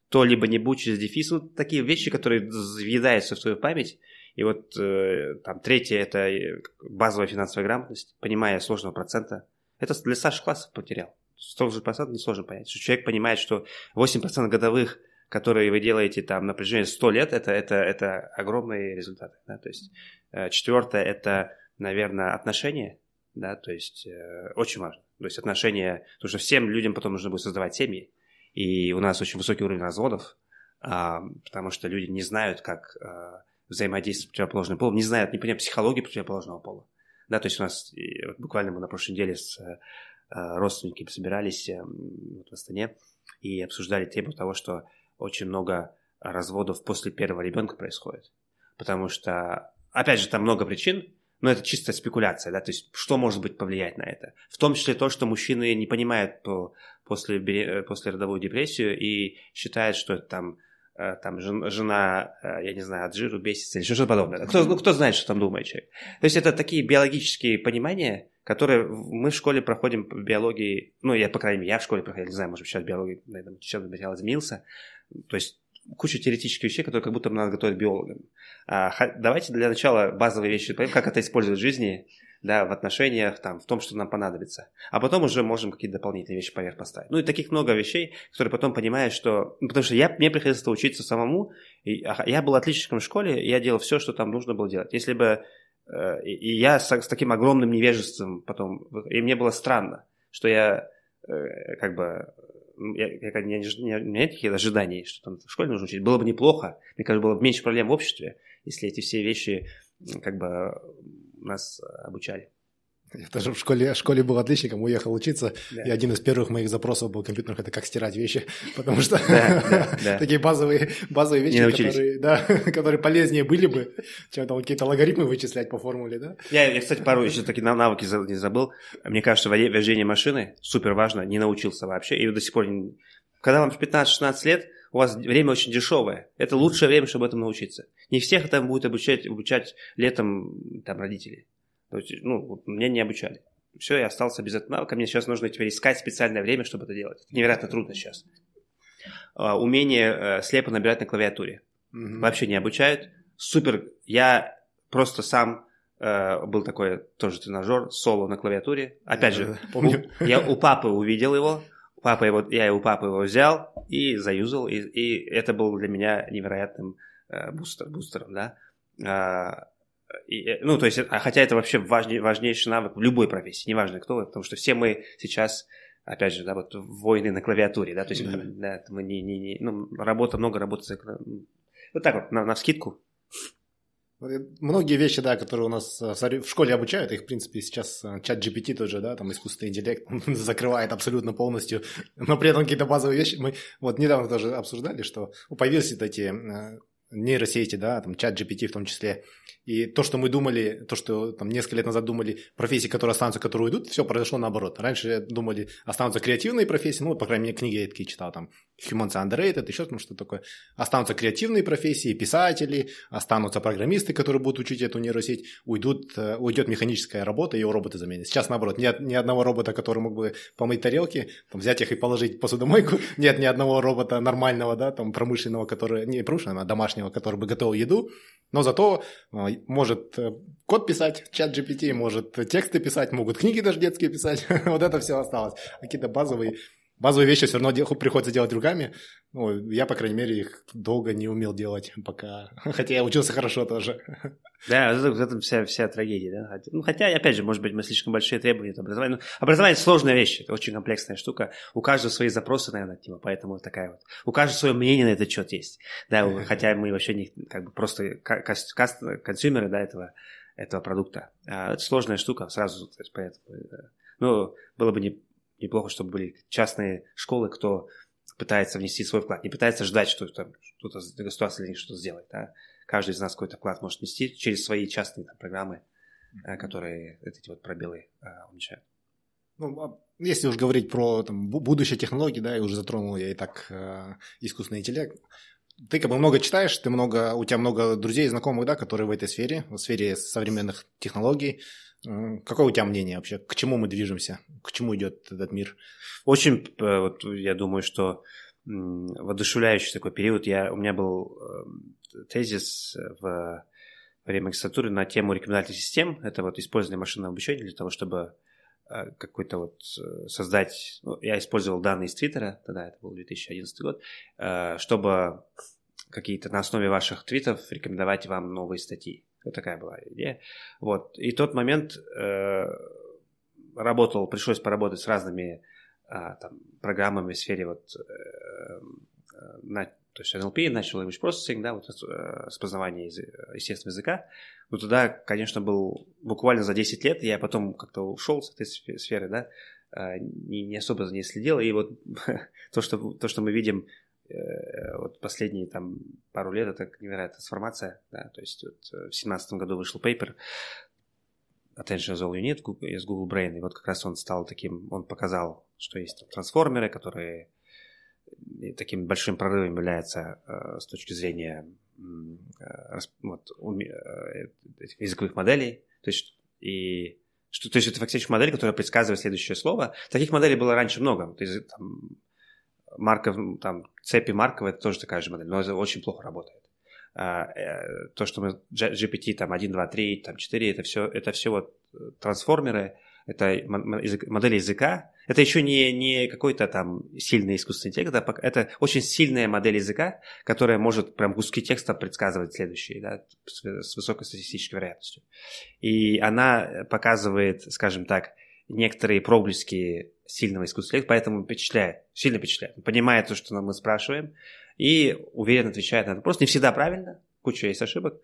Speaker 3: то либо не будь через дефис, ну, такие вещи, которые въедаются в твою память, и вот э, там третье – это э, базовая финансовая грамотность, понимание сложного процента. Это для старших классов потерял. Сложный процент несложно понять. Что человек понимает, что 8% годовых, которые вы делаете там на протяжении 100 лет, это, это, это огромные результаты. Да? То есть э, четвертое – это, наверное, отношения. Да? То есть э, очень важно. То есть отношения, потому что всем людям потом нужно будет создавать семьи. И у нас очень высокий уровень разводов, а, потому что люди не знают, как а, взаимодействие с противоположным полом, не знают, не понимают психологии противоположного пола. Да, то есть у нас буквально мы на прошлой неделе с э, родственниками собирались э, вот в Астане и обсуждали тему того, что очень много разводов после первого ребенка происходит. Потому что, опять же, там много причин, но это чисто спекуляция, да, то есть что может быть повлиять на это? В том числе то, что мужчины не понимают по, после, э, после родовую депрессию и считают, что это там Э, там жена, э, я не знаю, от жиру бесится или что-то подобное. Кто, ну, кто знает, что там думает человек. То есть это такие биологические понимания, которые мы в школе проходим в биологии, ну, я, по крайней мере, я в школе проходил, не знаю, может сейчас биологии, наверное, сейчас материал изменился. То есть куча теоретических вещей, которые как будто надо готовить биологам. А, давайте для начала базовые вещи, как это использовать в жизни, да, в отношениях, там, в том, что нам понадобится. А потом уже можем какие-то дополнительные вещи поверх поставить. Ну и таких много вещей, которые потом понимаешь, что... Ну, потому что я, мне приходилось это учиться самому. И, я был отличником в школе, я делал все, что там нужно было делать. Если бы... Э, и я с, таким огромным невежеством потом... И мне было странно, что я э, как бы я, я, не, не, у меня нет таких ожиданий, что там в школе нужно учить. Было бы неплохо. Мне кажется, было бы меньше проблем в обществе, если эти все вещи как бы нас э, обучали.
Speaker 4: Я тоже в школе, в школе был отличником, уехал учиться, да. и один из первых моих запросов был компьютерных – это как стирать вещи, потому что такие базовые, базовые вещи, которые, полезнее были бы, чем там какие-то логарифмы вычислять по формуле, да?
Speaker 3: Я, я кстати, пару еще такие навыки не забыл. Мне кажется, вождение машины супер важно, не научился вообще, и до сих пор, не... когда вам 15-16 лет, у вас время очень дешевое. Это лучшее время, чтобы этому научиться. Не всех это будет обучать, обучать летом там, родители. Ну, меня не обучали. Все, я остался без этого навыка. Мне сейчас нужно теперь искать специальное время, чтобы это делать. Это невероятно трудно сейчас. А, умение э, слепо набирать на клавиатуре. Mm-hmm. Вообще не обучают. Супер. Я просто сам э, был такой тоже тренажер, соло на клавиатуре. Опять же, помню. я у папы увидел его, Папа его, я у папы его взял и заюзал, и, и это было для меня невероятным э, бустер, бустером, да. А, и, э, ну, то есть, а хотя это вообще важней, важнейший навык в любой профессии, неважно кто, потому что все мы сейчас, опять же, да, вот воины на клавиатуре, да, то есть, mm-hmm. да, мы не, не, не, ну, работа, много работы, вот так вот, на, на скидку,
Speaker 4: Многие вещи, да, которые у нас э, в школе обучают, их, в принципе, сейчас э, чат GPT тоже, да, там искусственный интеллект закрывает абсолютно полностью, но при этом какие-то базовые вещи, мы вот недавно тоже обсуждали, что появились вот эти нейросети, да, там чат GPT в том числе, и то, что мы думали, то, что там несколько лет назад думали, профессии, которые останутся, которые уйдут, все произошло наоборот. Раньше думали, останутся креативные профессии, ну, по крайней мере, книги я такие читал, там, Humans Underrated, еще что-то такое. Останутся креативные профессии, писатели, останутся программисты, которые будут учить эту нейросеть, уйдут, э, уйдет механическая работа, ее роботы заменят. Сейчас, наоборот, нет ни одного робота, который мог бы помыть тарелки, там, взять их и положить посудомойку, нет ни одного робота нормального, да, там, промышленного, который, не промышленного, а домашнего, который бы готовил еду, но зато э, может э, код писать, чат GPT, может тексты писать, могут книги даже детские писать. вот это все осталось. Какие-то базовые, базовые вещи все равно приходится делать руками. Ну, я, по крайней мере, их долго не умел делать пока. Хотя я учился хорошо тоже.
Speaker 3: Да, это, это вся, вся трагедия. Да? Ну, хотя, опять же, может быть, мы слишком большие требования от образования. Но образование – сложная вещь, это очень комплексная штука. У каждого свои запросы, наверное, тема, поэтому такая вот. У каждого свое мнение на этот счет есть. Да, хотя мы вообще не как бы просто консюмеры да, этого, этого продукта. А это сложная штука, сразу, поэтому. Ну, было бы не, неплохо, чтобы были частные школы, кто пытается внести свой вклад, не пытается ждать, что там что-то государство них что-то сделает. Да? Каждый из нас какой-то вклад может внести через свои частные там, программы. которые эти вот пробелы уменьшают.
Speaker 4: Ну, а если уж говорить про там, будущее технологий, да, и уже затронул я и так э, искусственный интеллект, ты как бы много читаешь, ты много, у тебя много друзей и знакомых, да, которые в этой сфере, в сфере современных технологий. Какое у тебя мнение вообще? К чему мы движемся? К чему идет этот мир?
Speaker 3: Очень, э, вот, я думаю, что воодушевляющий такой период. Я, у меня был э, тезис в время магистратуры на тему рекомендательных систем. Это вот использование машинного обучения для того, чтобы э, какой-то вот создать... Ну, я использовал данные из Твиттера, тогда это был 2011 год, чтобы какие-то на основе ваших твитов рекомендовать вам новые статьи. Вот такая была идея. Вот. И тот момент э, работал, пришлось поработать с разными э, там, программами в сфере вот, э, на, то есть NLP, Natural Language Processing, да, вот э, распознавание из, естественного языка. Но туда, конечно, был буквально за 10 лет, я потом как-то ушел с этой сферы, да, э, не, не особо за ней следил, и вот то, что, то, что мы видим Э, вот последние там пару лет это невероятная трансформация, да, то есть вот э, в семнадцатом году вышел пейпер Attention as all you need из Google Brain, и вот как раз он стал таким, он показал, что есть там трансформеры, которые таким большим прорывом являются э, с точки зрения э, вот, э, языковых моделей, то есть и что, то есть это фактически модель, которая предсказывает следующее слово. Таких моделей было раньше много. То есть, там, Марков, там, цепи Маркова, это тоже такая же модель, но это очень плохо работает. А, э, то, что мы GPT там 1, 2, 3, там 4, это все, это все вот э, трансформеры, это модель языка. Это еще не, не какой-то там сильный искусственный интеллект, это, это очень сильная модель языка, которая может прям куски текста предсказывать следующие, да, с, с высокой статистической вероятностью. И она показывает, скажем так, некоторые проблески сильного искусственного поэтому впечатляет, сильно впечатляет. Он понимает то, что мы спрашиваем, и уверенно отвечает на этот вопрос. Не всегда правильно, куча есть ошибок.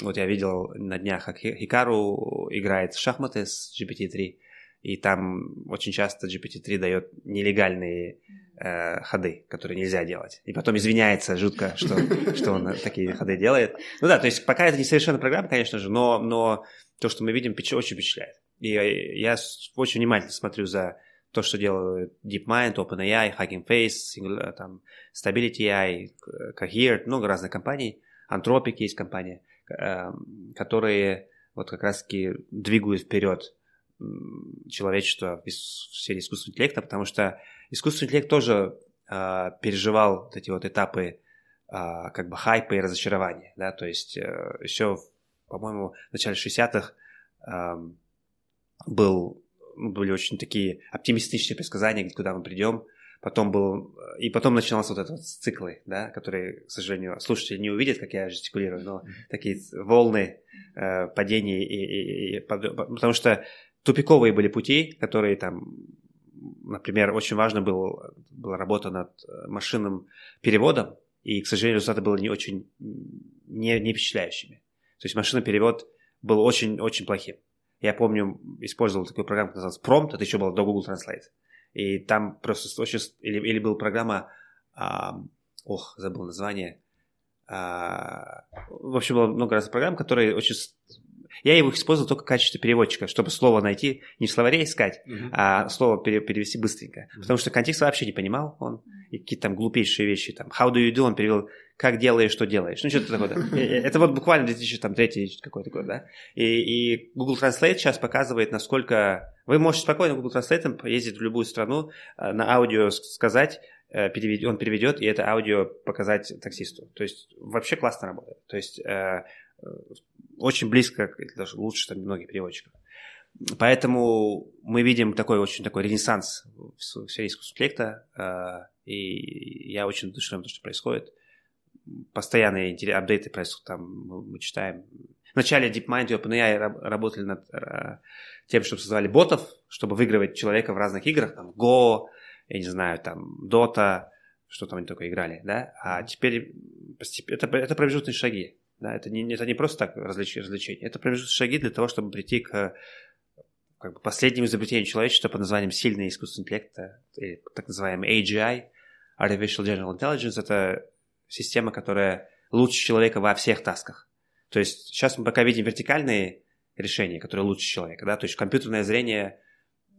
Speaker 3: Вот я видел на днях, как Хикару играет в шахматы с GPT-3, и там очень часто GPT-3 дает нелегальные э, ходы, которые нельзя делать. И потом извиняется жутко, что, что он такие ходы делает. Ну да, то есть пока это не совершенно программа, конечно же, но, но то, что мы видим, очень впечатляет. И я очень внимательно смотрю за то, что делают DeepMind, OpenAI, Hugging Face, э, там, Stability AI, Cohere, много разных компаний. Anthropic есть компания, эм, которые вот как раз-таки двигают вперед человечество в сфере искусственного интеллекта, потому что искусственный интеллект тоже э, переживал вот эти вот этапы э, как бы хайпа и разочарования, да, то есть э, еще, по-моему, в начале 60-х э, эм, был были очень такие оптимистичные предсказания, куда мы придем. Потом был... И потом начинался вот этот вот циклы, да, которые, к сожалению, слушатели не увидят, как я жестикулирую, но такие волны э, падений. И, и, и, потому что тупиковые были пути, которые там например, очень важно был, была работа над машинным переводом, и, к сожалению, результаты были не очень не, не впечатляющими. То есть машинный перевод был очень-очень плохим. Я помню, использовал такую программу, которая называлась Prompt, это еще было до Google Translate. И там просто очень... Или, или была программа... А, ох, забыл название. А, в общем, было много разных программ, которые очень я его использовал только в качестве переводчика, чтобы слово найти, не в словаре искать, uh-huh. а слово пере- перевести быстренько. Uh-huh. Потому что контекст вообще не понимал он. И какие-то там глупейшие вещи. Там, how do you do, он перевел, как делаешь, что делаешь. Ну, что-то такое. Это вот буквально 2003 какой-то год, да. И, и Google Translate сейчас показывает, насколько... Вы можете спокойно Google Translate поездить в любую страну, э, на аудио сказать, э, он переведет, и это аудио показать таксисту. То есть вообще классно работает. То есть э, очень близко, даже лучше там многих переводчиков. Поэтому мы видим такой очень такой ренессанс интеллекта, э, и я очень душевлен то, что происходит. Постоянные апдейты происходят, там мы читаем. Вначале DeepMind и OpenAI работали над э, тем, чтобы создавали ботов, чтобы выигрывать человека в разных играх, там Go, я не знаю, там Dota, что там они только играли, да, а теперь это, это промежуточные шаги. Да, это, не, это не просто так развлечение, развлечение. Это промежуточные шаги для того, чтобы прийти к как бы, последнему изобретению человечества под названием сильный искусственный интеллект, или так называемый AGI, Artificial General Intelligence. Это система, которая лучше человека во всех тасках. То есть сейчас мы пока видим вертикальные решение, которое лучше человека, да, то есть компьютерное зрение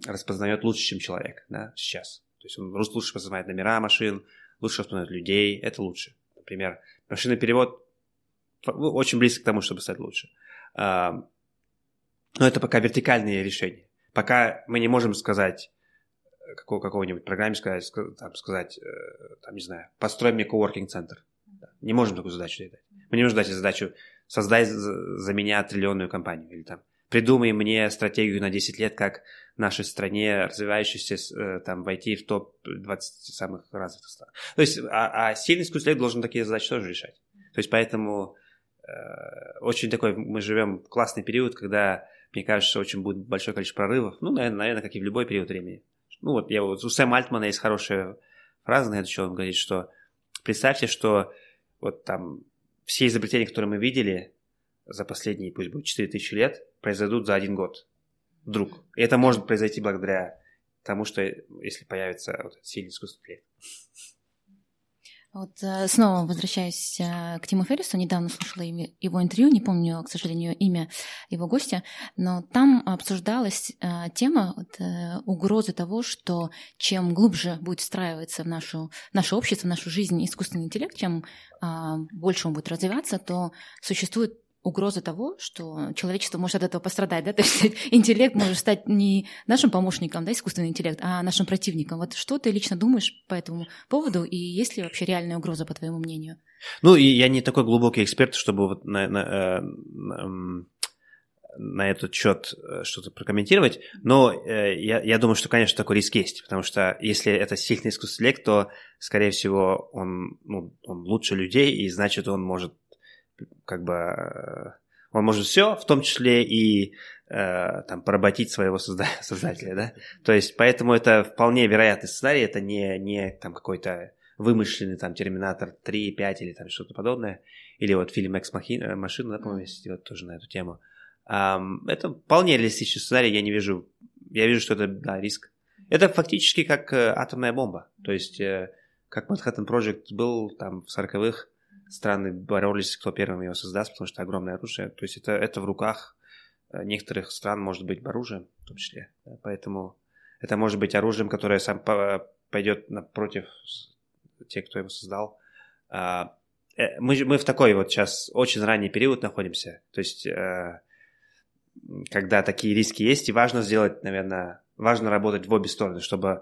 Speaker 3: распознает лучше, чем человек, да, сейчас. То есть он лучше распознает номера машин, лучше распознает людей, это лучше. Например, машинный перевод ну, очень близко к тому, чтобы стать лучше. Но это пока вертикальные решения. Пока мы не можем сказать, какого, какого-нибудь программе сказать, там, сказать, э, там, не знаю, построй мне коворкинг-центр. Не можем такую задачу дать. Мы не можем дать задачу создай за меня триллионную компанию. Или там придумай мне стратегию на 10 лет, как нашей стране, развивающейся, э, там, войти в топ-20 самых развитых стран. То есть, а, а сильный искусственный должен такие задачи тоже решать. То есть, поэтому э, очень такой, мы живем в классный период, когда, мне кажется, очень будет большое количество прорывов. Ну, наверное, наверное, как и в любой период времени. Ну, вот я вот, у Сэма Альтмана есть хорошая фраза на это, что он говорит, что представьте, что вот там все изобретения, которые мы видели за последние, пусть будет 4000 лет, произойдут за один год. Вдруг. И это может произойти благодаря тому, что если появится вот сильный искусственный интеллект.
Speaker 2: Вот э, снова возвращаюсь э, к Тиму Феррису. Недавно слушала его интервью, не помню, к сожалению, имя его гостя, но там обсуждалась э, тема вот, угрозы того, что чем глубже будет встраиваться в нашу, наше общество, в нашу жизнь искусственный интеллект, чем больше он будет развиваться, то существует угроза того, что человечество может от этого пострадать, да, то есть интеллект может стать не нашим помощником, да, искусственный интеллект, а нашим противником. Вот что ты лично думаешь по этому поводу, и есть ли вообще реальная угроза, по твоему мнению?
Speaker 3: Ну, я не такой глубокий эксперт, чтобы вот на, на, э, на, на этот счет э, что-то прокомментировать, но э, я, я думаю, что, конечно, такой риск есть, потому что если это сильный искусственный интеллект, то, скорее всего, он, ну, он лучше людей, и значит, он может как бы э, он может все, в том числе и э, там поработить своего созда- создателя, да. То есть, поэтому это вполне вероятный сценарий, это не, не там какой-то вымышленный там Терминатор 3, 5 или там что-то подобное. Или вот фильм Экс Машина, да, по-моему, есть вот тоже на эту тему. Um, это вполне реалистичный сценарий, я не вижу, я вижу, что это, да, риск. Это фактически как э, атомная бомба, то есть э, как Manhattan Project был там в 40-х, страны боролись, кто первым его создаст, потому что огромное оружие. То есть это, это в руках э, некоторых стран может быть оружием, в том числе. Поэтому это может быть оружием, которое сам пойдет напротив тех, кто его создал. А, э, мы, мы в такой вот сейчас очень ранний период находимся. То есть, э, когда такие риски есть, и важно сделать, наверное, важно работать в обе стороны, чтобы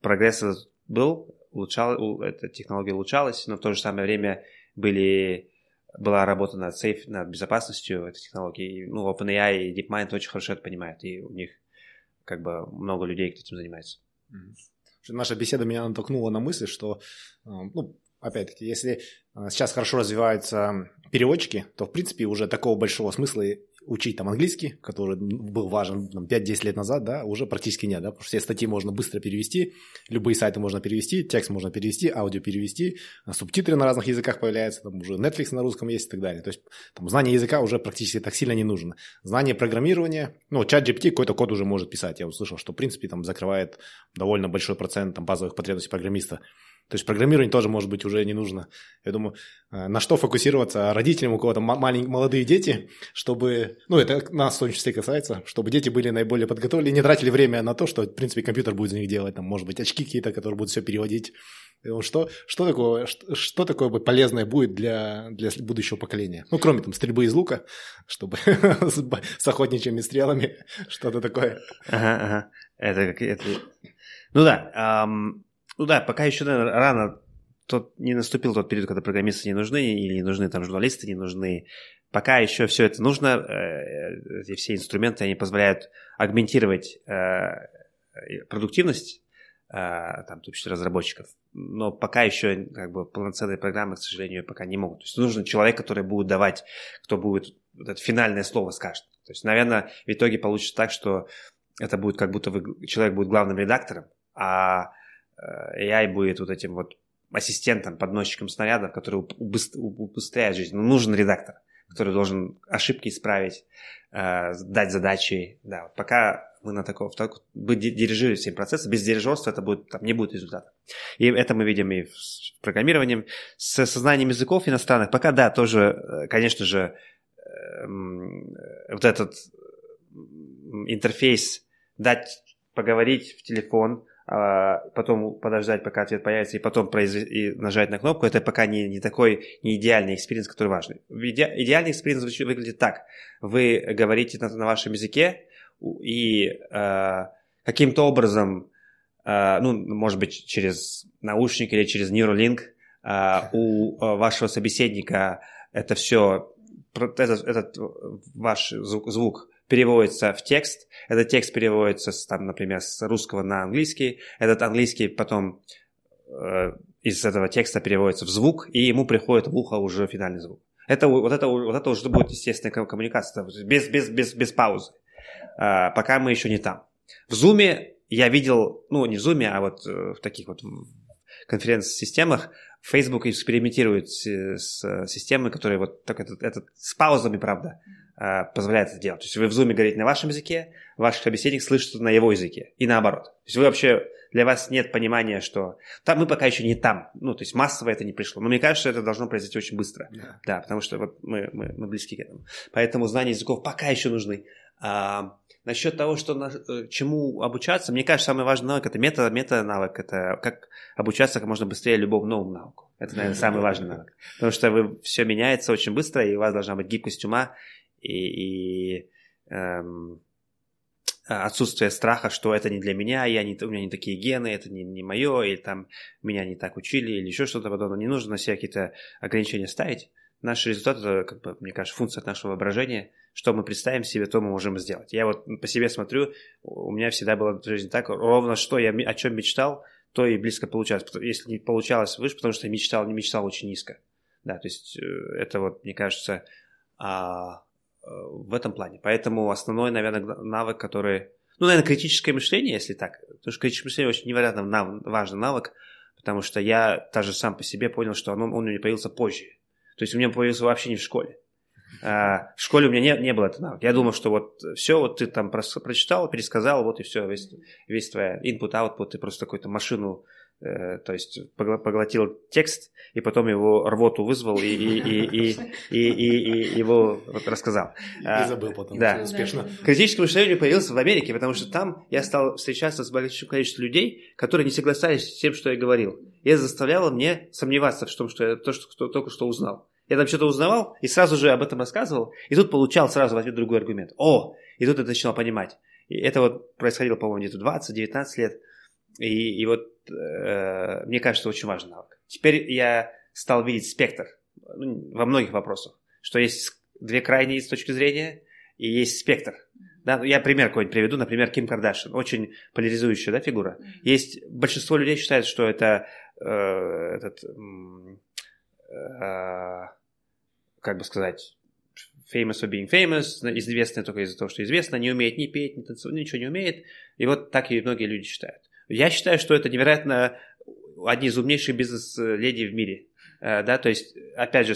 Speaker 3: прогресс был, улучшал, эта технология улучшалась, но в то же самое время были, была работа над, сейф, над безопасностью этой технологии. Ну, OpenAI и DeepMind очень хорошо это понимают, и у них как бы много людей, кто этим занимается.
Speaker 4: Наша беседа меня натолкнула на мысль, что, э, ну, опять-таки, если э, сейчас хорошо развиваются переводчики, то, в принципе, уже такого большого смысла учить там английский, который был важен там, 5-10 лет назад, да, уже практически нет, да, потому что все статьи можно быстро перевести, любые сайты можно перевести, текст можно перевести, аудио перевести, а субтитры на разных языках появляются, там уже Netflix на русском есть и так далее. То есть там знание языка уже практически так сильно не нужно. Знание программирования, ну, чат GPT какой-то код уже может писать. Я услышал, что, в принципе, там закрывает довольно большой процент там, базовых потребностей программиста. То есть программирование тоже, может быть, уже не нужно. Я думаю, э, на что фокусироваться родителям, у кого-то маленькие, молодые дети, чтобы, ну, это нас в том числе касается, чтобы дети были наиболее подготовлены, не тратили время на то, что, в принципе, компьютер будет за них делать, там, может быть, очки какие-то, которые будут все переводить. Что, что, такое, что, что такое полезное будет для, для будущего поколения? Ну, кроме там стрельбы из лука, чтобы с, охотничьими стрелами, что-то такое.
Speaker 3: Ага, ага. Это как... Это... Ну да, ну да, пока еще наверное, рано, тот, не наступил тот период, когда программисты не нужны, или не нужны там журналисты, не нужны. Пока еще все это нужно, э, эти все инструменты, они позволяют агментировать э, продуктивность, э, там, в разработчиков. Но пока еще как бы полноценные программы, к сожалению, пока не могут. То есть нужен человек, который будет давать, кто будет вот это финальное слово скажет. То есть, наверное, в итоге получится так, что это будет как будто вы, человек будет главным редактором, а AI будет вот этим вот ассистентом, подносчиком снарядов, который убыстряет жизнь. Но ну, нужен редактор, который должен ошибки исправить, э, дать задачи. Да, вот пока мы на такого, так, дирижировать всем процессом, без дирижерства это будет, там не будет результата. И это мы видим и с программированием, с сознанием языков иностранных. Пока, да, тоже, э, конечно же, эм, вот этот интерфейс дать поговорить в телефон, потом подождать, пока ответ появится, и потом произ... и нажать на кнопку, это пока не, не такой не идеальный experience, который важный. Иде... Идеальный experience выглядит так. Вы говорите на, на вашем языке, и э, каким-то образом, э, ну, может быть, через наушник или через Neuralink, э, у вашего собеседника это все, этот, этот ваш звук, звук переводится в текст, этот текст переводится, там, например, с русского на английский, этот английский потом э, из этого текста переводится в звук, и ему приходит в ухо уже финальный звук. Это, вот, это, вот это уже будет естественная коммуникация, без, без, без, без паузы, э, пока мы еще не там. В Zoom я видел, ну, не в Zoom, а вот э, в таких вот конференц-системах. Facebook экспериментирует с, с системой, которая вот так этот, этот с паузами, правда, позволяет это делать. То есть вы в Zoom говорите на вашем языке, ваш собеседник слышит на его языке. И наоборот. То есть вы вообще, для вас нет понимания, что там мы пока еще не там. Ну, то есть массово это не пришло. Но мне кажется, это должно произойти очень быстро. Yeah. Да, потому что вот мы, мы, мы близки к этому. Поэтому знания языков пока еще нужны. А, насчет того, что на, э, чему обучаться, мне кажется, самый важный навык это мета, мета навык. Это как обучаться как можно быстрее любому новому навыку. Это, наверное, самый важный навык. Потому что вы, все меняется очень быстро, и у вас должна быть гибкость ума и, и эм, отсутствие страха, что это не для меня, я не, у меня не такие гены, это не, не мое, или там меня не так учили, или еще что-то подобное. Не нужно на себя какие-то ограничения ставить. Наш результат это, как бы, мне кажется, функция нашего воображения. Что мы представим себе, то мы можем сделать. Я вот по себе смотрю, у меня всегда была жизнь так, ровно что я о чем мечтал, то и близко получалось. Если не получалось выше, потому что я мечтал, не мечтал очень низко. Да, то есть э, это вот, мне кажется, а, в этом плане. Поэтому основной, наверное, навык, который... Ну, наверное, критическое мышление, если так. Потому что критическое мышление очень невероятно нав... важный навык, потому что я даже сам по себе понял, что он, он у меня появился позже. То есть у меня появился вообще не в школе. А, в школе у меня не, не было этого навыка. Я думал, что вот все, вот ты там прочитал, пересказал, вот и все, весь, весь твой input-output, ты просто какую-то машину то есть поглотил текст и потом его рвоту вызвал и, и, и, и, и, и, и его рассказал.
Speaker 4: И а, забыл потом
Speaker 3: да. успешно. Критическое мышление появилось в Америке, потому что там я стал встречаться с большим количеством людей, которые не соглашались с тем, что я говорил. И это заставляло мне сомневаться в том, что я то, что только что узнал. Я там что-то узнавал и сразу же об этом рассказывал, и тут получал сразу в ответ другой аргумент. О, и тут я начинал понимать. И это вот происходило, по-моему, где-то 20-19 лет. И, и вот э, мне кажется, очень важный навык. Теперь я стал видеть спектр ну, во многих вопросах, что есть две крайние с точки зрения, и есть спектр. Да, ну, я пример какой-нибудь приведу, например, Ким Кардашин, очень поляризующая да, фигура. Есть большинство людей считают, что это э, этот, э, как бы сказать, famous for being famous, известный только из-за того, что известно, не умеет ни петь, ни танцевать, ничего не умеет. И вот так и многие люди считают. Я считаю, что это невероятно одни из умнейших бизнес-леди в мире. Э, да, то есть, опять же,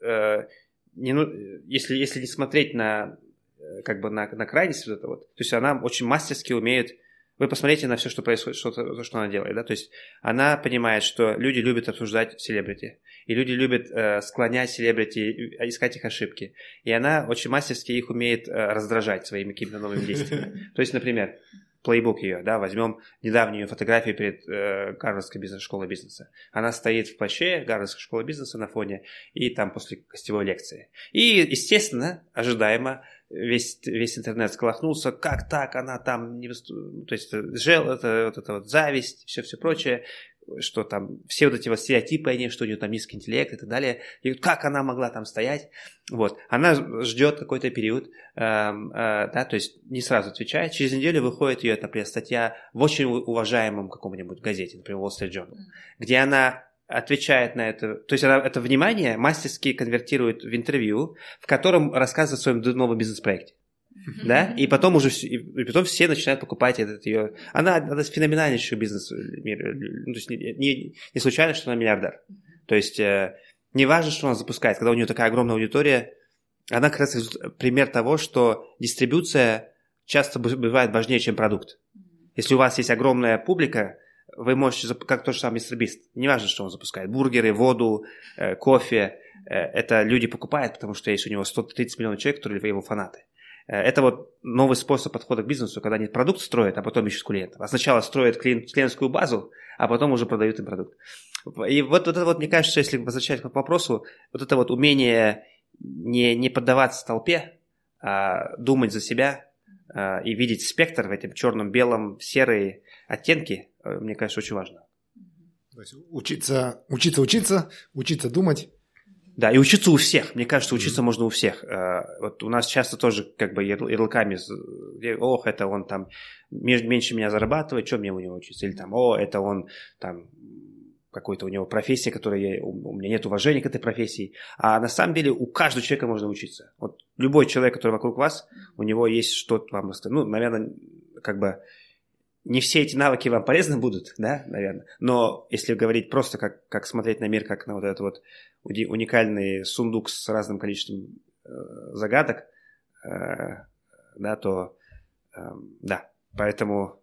Speaker 3: э, не, ну, если, если не смотреть на, э, как бы на, на крайность вот это вот, то есть она очень мастерски умеет вы посмотрите на все, что происходит, что, то, что она делает, да, то есть она понимает, что люди любят обсуждать селебрити, и люди любят э, склонять селебрити, искать их ошибки, и она очень мастерски их умеет э, раздражать своими какими-то новыми действиями. То есть, например, плейбук ее, да, возьмем недавнюю фотографию перед э, Гарвардской бизнес школой бизнеса. Она стоит в плаще Гарвардской школы бизнеса на фоне, и там после гостевой лекции. И, естественно, ожидаемо, весь, весь интернет сколохнулся, как так, она там не выступ... то есть жел, это, вот это вот зависть, все-все прочее, что там все вот эти вот стереотипы они, что у нее там низкий интеллект и так далее. И как она могла там стоять? Вот. Она ждет какой-то период, э, э, да, то есть не сразу отвечает. Через неделю выходит ее, например, статья в очень уважаемом каком-нибудь газете, например, Wall Street Journal, где она отвечает на это, то есть она это внимание мастерски конвертирует в интервью, в котором рассказывает о своем новом бизнес-проекте да, и потом уже и потом все начинают покупать этот ее. Она, она феноменальнейший бизнес мир, ну, то есть не, не, не случайно, что она миллиардер. То есть э, не важно, что она запускает, когда у нее такая огромная аудитория, она как раз пример того, что дистрибуция часто бывает важнее, чем продукт. Если у вас есть огромная публика, вы можете, как то же самое Мистер Бист, не важно, что он запускает, бургеры, воду, э, кофе, э, это люди покупают, потому что есть у него 130 миллионов человек, которые его фанаты. Это вот новый способ подхода к бизнесу, когда они продукт строят, а потом ищут клиентов. А сначала строят клиент, клиентскую базу, а потом уже продают им продукт. И вот, вот это вот, мне кажется, если возвращать к вопросу, вот это вот умение не, не поддаваться толпе, а думать за себя а, и видеть спектр в этом черном, белом, серые оттенки, э, мне кажется, очень важно.
Speaker 4: То есть учиться, учиться, учиться, учиться думать.
Speaker 3: Да, и учиться у всех. Мне кажется, учиться mm-hmm. можно у всех. А, вот у нас часто тоже как бы ярлыками, ох, это он там меньше меня зарабатывает, что мне у него учиться? Или там, о, это он там какой-то у него профессия, которая я, у меня нет уважения к этой профессии. А на самом деле у каждого человека можно учиться. Вот любой человек, который вокруг вас, у него есть что-то вам рассказать. Ну, наверное, как бы не все эти навыки вам полезны будут, да, наверное. Но если говорить просто как, как смотреть на мир, как на вот этот вот уникальный сундук с разным количеством э, загадок, э, да, то э, да. Поэтому,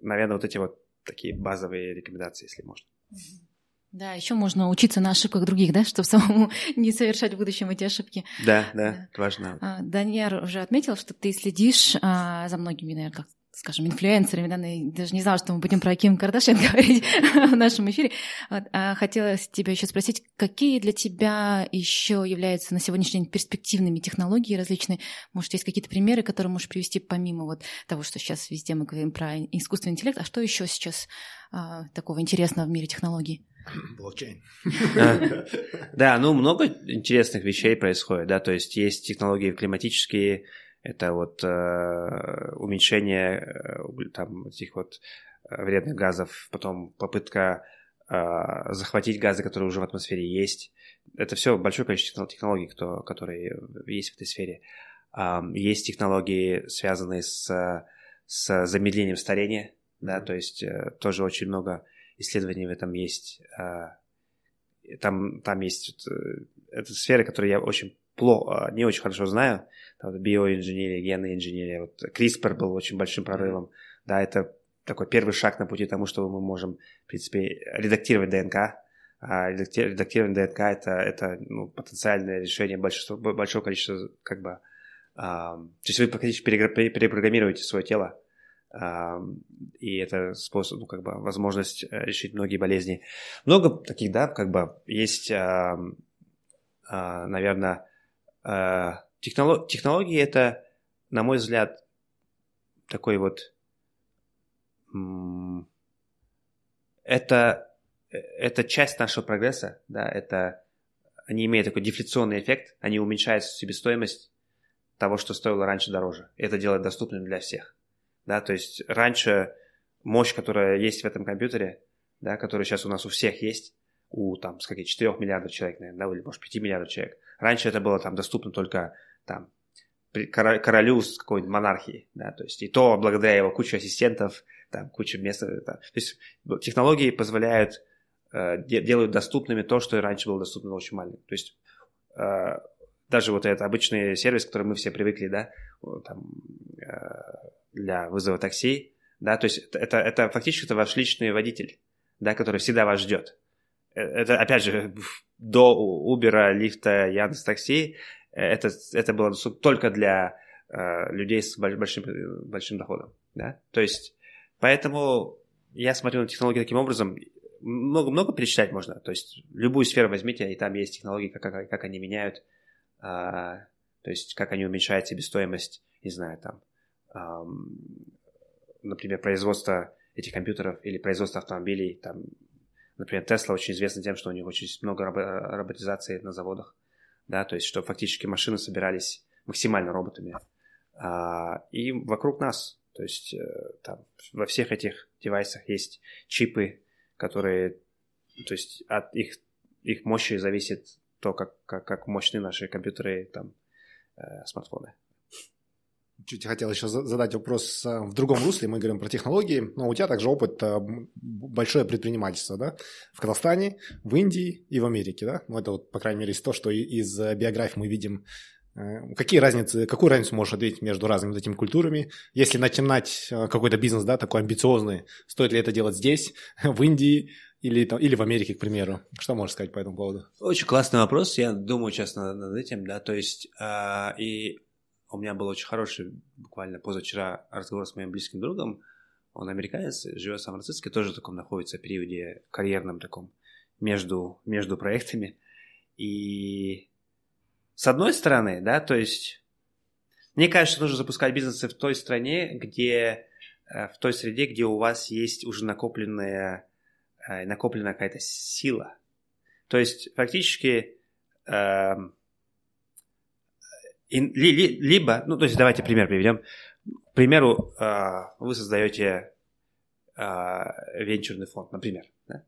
Speaker 3: наверное, вот эти вот такие базовые рекомендации, если можно.
Speaker 2: Да, еще можно учиться на ошибках других, да, чтобы самому не совершать в будущем эти ошибки.
Speaker 3: Да, да, это важно.
Speaker 2: А, Даниэр уже отметил, что ты следишь а, за многими, наверное, как скажем, инфлюенсерами, да, даже не знала, что мы будем про Ким Кардашьян говорить в нашем эфире. Вот, а хотелось тебя еще спросить, какие для тебя еще являются на сегодняшний день перспективными технологии различные? Может, есть какие-то примеры, которые можешь привести помимо вот того, что сейчас везде мы говорим про искусственный интеллект, а что еще сейчас а, такого интересного в мире технологий?
Speaker 4: Блокчейн.
Speaker 3: Да, ну много интересных вещей происходит, да, то есть есть технологии климатические, это вот э, уменьшение э, там этих вот э, вредных газов, потом попытка захватить газы, которые уже в атмосфере есть. Это все большое количество технологий, кто, которые есть в этой сфере. Есть технологии, связанные с, с замедлением старения, да, то есть э, тоже очень много исследований в этом есть. Э, там, там есть э, эта сфера, которую я очень плохо, не очень хорошо знаю, там, биоинженерия, генная инженерия, вот CRISPR был очень большим прорывом, да, это такой первый шаг на пути к тому, что мы можем, в принципе, редактировать ДНК, а редактирование ДНК это, это ну, потенциальное решение большинства, большого количества, как бы, а, то есть вы практически перепрограммируете свое тело, и это способ, ну, как бы, возможность э, решить многие болезни. Много таких, да, как бы, есть, наверное, технолог, технологии это, на мой взгляд, такой вот, это, э, это часть нашего прогресса, да, это, они имеют такой дефляционный эффект, они уменьшают себестоимость того, что стоило раньше дороже. Это делает доступным для всех да, то есть раньше мощь, которая есть в этом компьютере, да, которая сейчас у нас у всех есть, у там, с каких 4 миллиардов человек, наверное, да, или может 5 миллиардов человек. Раньше это было там доступно только там королю с какой-нибудь монархии, да, то есть и то благодаря его куче ассистентов, там, куче мест, да. то есть технологии позволяют, э, делают доступными то, что раньше было доступно очень маленьким, то есть э, даже вот этот обычный сервис, к которому мы все привыкли, да, там, э, для вызова такси, да, то есть это, это фактически это ваш личный водитель, да, который всегда вас ждет. Э, это, опять же, до Uber, лифта, Яндекс Такси, э, это, это было только для э, людей с большим, большим доходом, да, то есть поэтому я смотрю на технологии таким образом, много-много перечислять можно, то есть любую сферу возьмите, и там есть технологии, как, как, как они меняют, а, то есть как они уменьшают себестоимость, не знаю, там, например, производство этих компьютеров или производство автомобилей, там, например, Tesla очень известна тем, что у них очень много роботизации на заводах, да, то есть, что фактически машины собирались максимально роботами. А, и вокруг нас, то есть, э, там, во всех этих девайсах есть чипы, которые, то есть, от их, их мощи зависит то, как, как, как мощны наши компьютеры, там, э, смартфоны
Speaker 4: чуть хотел еще задать вопрос э, в другом русле. Мы говорим про технологии, но у тебя также опыт э, большое предпринимательство, да? В Казахстане, в Индии и в Америке, да? Ну, это вот, по крайней мере, то, что из э, биографии мы видим. Какие разницы, какую разницу можешь ответить между разными этими культурами? Если начинать какой-то бизнес, да, такой амбициозный, стоит ли это делать здесь, в Индии, или, там, или в Америке, к примеру. Что можешь сказать по этому поводу?
Speaker 3: Очень классный вопрос. Я думаю, честно, над этим, да. То есть, э, и у меня был очень хороший, буквально позавчера, разговор с моим близким другом. Он американец, живет в Сан-Франциско, тоже в таком находится в периоде карьерном таком, между, между проектами. И с одной стороны, да, то есть мне кажется, нужно запускать бизнесы в той стране, где э, в той среде, где у вас есть уже накопленная, э, накопленная какая-то сила. То есть фактически э, либо, ну то есть давайте пример приведем. К примеру, э, вы создаете э, венчурный фонд, например. Да?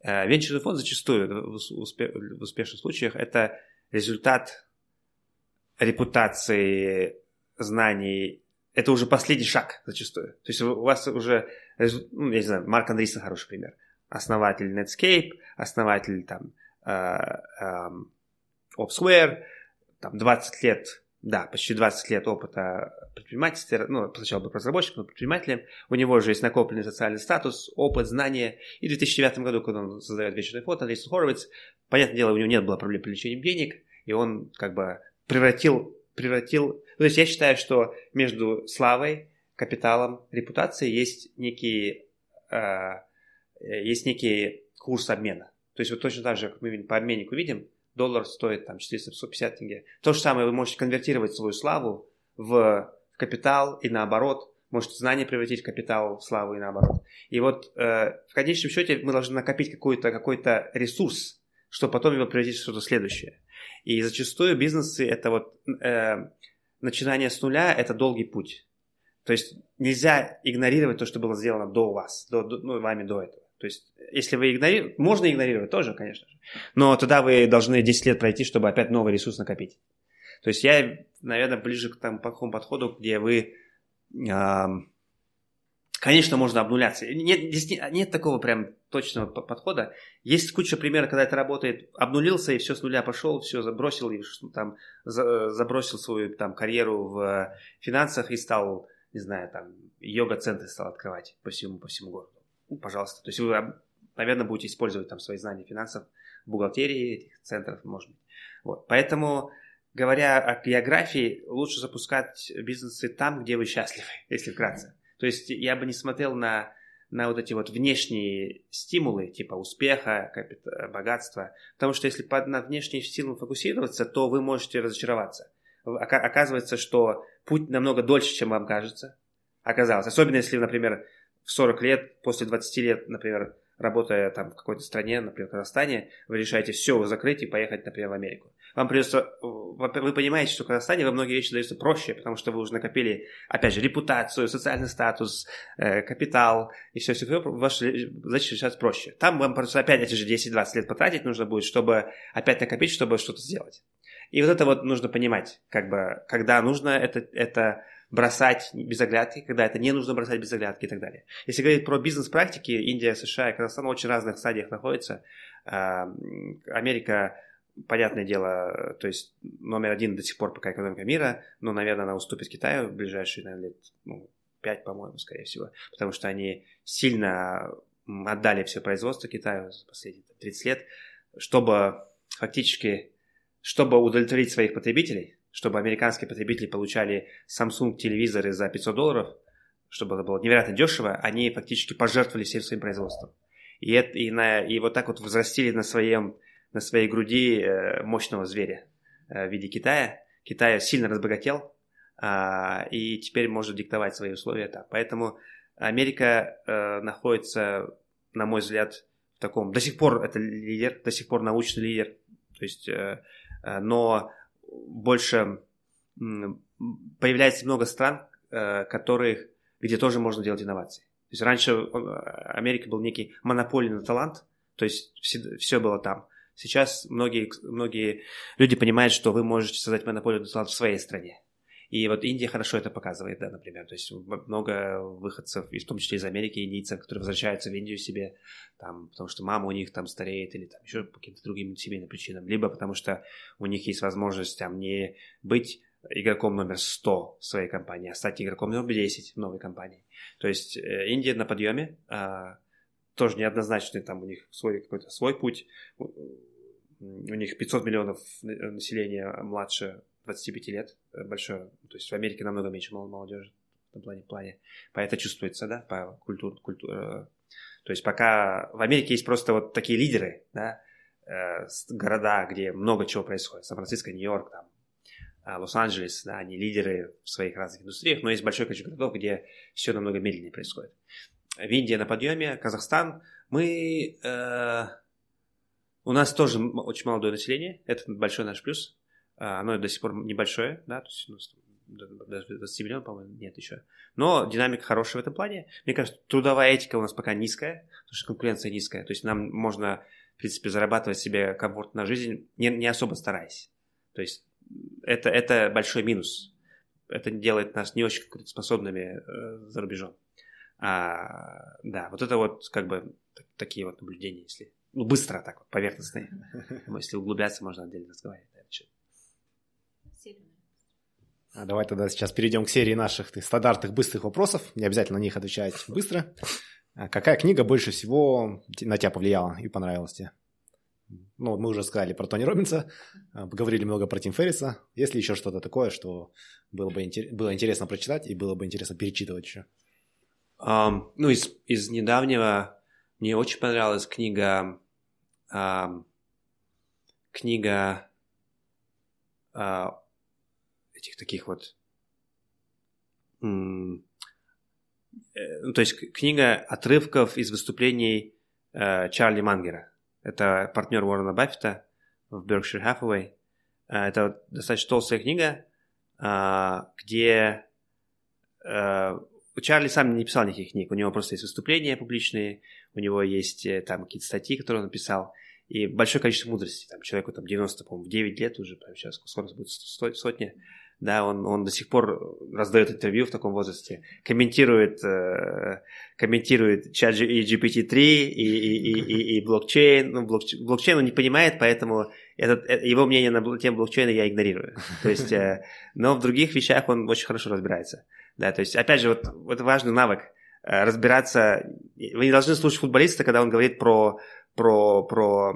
Speaker 3: Э, венчурный фонд зачастую в, успе- в успешных случаях это результат репутации знаний, это уже последний шаг зачастую. То есть у вас уже, ну, я не знаю, Марк Андрейсон хороший пример. Основатель Netscape, основатель там uh, um, Opsware, там 20 лет, да, почти 20 лет опыта предпринимательства, ну, сначала был разработчиком, но предпринимателем, у него уже есть накопленный социальный статус, опыт, знания, и в 2009 году, когда он создает вечерный фото, Андрей Хоровиц, понятное дело, у него нет было проблем привлечением денег, и он как бы превратил превратил... То есть я считаю, что между славой, капиталом, репутацией есть некий, э, есть некий курс обмена. То есть вот точно так же, как мы по обменнику видим, доллар стоит там 450 тенге. То же самое вы можете конвертировать свою славу в капитал и наоборот. Можете знания превратить в капитал, в славу и наоборот. И вот э, в конечном счете мы должны накопить какой-то какой ресурс, чтобы потом его превратить в что-то следующее. И зачастую бизнесы это вот э, начинание с нуля это долгий путь. То есть нельзя игнорировать то, что было сделано до вас, до, до, ну, вами до этого. То есть, если вы игнорируете, можно игнорировать тоже, конечно же, но тогда вы должны 10 лет пройти, чтобы опять новый ресурс накопить. То есть я, наверное, ближе к тому такому подходу, где вы э, Конечно, можно обнуляться. Нет, здесь нет такого прям точного подхода. Есть куча примеров, когда это работает. Обнулился и все с нуля пошел, все забросил и там забросил свою там карьеру в финансах и стал, не знаю, там йога-центры стал открывать по всему по всему городу. Пожалуйста. То есть вы, наверное, будете использовать там свои знания финансов, бухгалтерии этих центров, может быть. Вот. Поэтому говоря о географии, лучше запускать бизнесы там, где вы счастливы, если вкратце. То есть я бы не смотрел на, на вот эти вот внешние стимулы, типа успеха, богатства, потому что если на внешние стимулы фокусироваться, то вы можете разочароваться. Оказывается, что путь намного дольше, чем вам кажется. Оказалось. Особенно если, например, в 40 лет, после 20 лет, например, работая там в какой-то стране, например, в Казахстане, вы решаете все закрыть и поехать, например, в Америку. Вам придется, вы понимаете, что в Казахстане вам многие вещи даются проще, потому что вы уже накопили, опять же, репутацию, социальный статус, э, капитал и все, все, ваши задачи решать проще. Там вам просто опять эти же 10-20 лет потратить нужно будет, чтобы опять накопить, чтобы что-то сделать. И вот это вот нужно понимать, как бы, когда нужно это, это бросать без оглядки, когда это не нужно бросать без оглядки и так далее. Если говорить про бизнес-практики, Индия, США и Казахстан в очень разных стадиях находятся. А, Америка, понятное дело, то есть номер один до сих пор пока экономика мира, но, наверное, она уступит Китаю в ближайшие, наверное, лет ну, 5, по-моему, скорее всего, потому что они сильно отдали все производство Китаю за последние 30 лет, чтобы фактически, чтобы удовлетворить своих потребителей, чтобы американские потребители получали Samsung телевизоры за 500 долларов, чтобы это было невероятно дешево, они фактически пожертвовали всем своим производством. И, это, и, на, и вот так вот взрастили на, своем, на своей груди э, мощного зверя э, в виде Китая. Китай сильно разбогател а, и теперь может диктовать свои условия там. Поэтому Америка э, находится, на мой взгляд, в таком... До сих пор это лидер, до сих пор научный лидер. То есть, но больше появляется много стран, э, которых, где тоже можно делать инновации. То есть раньше Америка был некий монополий на талант, то есть все, все было там. Сейчас многие, многие люди понимают, что вы можете создать монополию на талант в своей стране. И вот Индия хорошо это показывает, да, например. То есть много выходцев, в том числе из Америки, индийцев, которые возвращаются в Индию себе, там, потому что мама у них там стареет или там еще по каким-то другим семейным причинам, либо потому что у них есть возможность там не быть игроком номер 100 в своей компании, а стать игроком номер 10 в новой компании. То есть э, Индия на подъеме, а, тоже неоднозначный, там у них свой какой-то свой путь, у них 500 миллионов населения младше 25 лет, большое, то есть в Америке намного меньше молодежи в этом плане, плане. Это чувствуется, да, по культуре, культуре. То есть пока в Америке есть просто вот такие лидеры, да, города, где много чего происходит, Сан-Франциско, Нью-Йорк, там, а, Лос-Анджелес, да, они лидеры в своих разных индустриях, но есть большое количество городов, где все намного медленнее происходит. В Индии на подъеме, Казахстан, мы, э, у нас тоже очень молодое население, это большой наш плюс, оно до сих пор небольшое, да, то есть у нас даже 20 миллионов, по-моему, нет еще. Но динамика хорошая в этом плане. Мне кажется, трудовая этика у нас пока низкая, потому что конкуренция низкая. То есть нам можно, в принципе, зарабатывать себе комфорт на жизнь, не, не особо стараясь. То есть это, это большой минус. Это делает нас не очень способными э, за рубежом. А, да, вот это вот как бы такие вот наблюдения, если ну, быстро так вот, поверхностные. Если углубляться, можно отдельно разговаривать.
Speaker 4: А давай тогда сейчас перейдем к серии наших стандартных быстрых вопросов. Не обязательно на них отвечать быстро. А какая книга больше всего на тебя повлияла и понравилась тебе? Ну, мы уже сказали про Тони Робинса, а, поговорили много про Тим Ферриса. Есть ли еще что-то такое, что было бы интерес, было интересно прочитать и было бы интересно перечитывать еще?
Speaker 3: Um, ну, из, из недавнего мне очень понравилась книга um, книга uh, этих таких вот um, то есть книга отрывков из выступлений uh, Чарли Мангера. Это партнер Уоррена Баффета в Berkshire Hathaway. А, это достаточно толстая книга, а, где Чарли сам не писал никаких книг, у него просто есть выступления публичные, у него есть э, там какие-то статьи, которые он написал, и большое количество мудрости. Там человеку там 90, по-моему, 9 лет уже, прямо сейчас скоро будет сотня да, он, он до сих пор раздает интервью в таком возрасте, комментирует, э, комментирует чат и GPT-3 и, и, и, и, блокчейн. Ну, блокчейн, блокчейн он не понимает, поэтому этот, э, его мнение на тему блокчейна я игнорирую. То есть, э, но в других вещах он очень хорошо разбирается. Да, то есть, опять же, вот, вот важный навык э, разбираться. Вы не должны слушать футболиста, когда он говорит про про, про,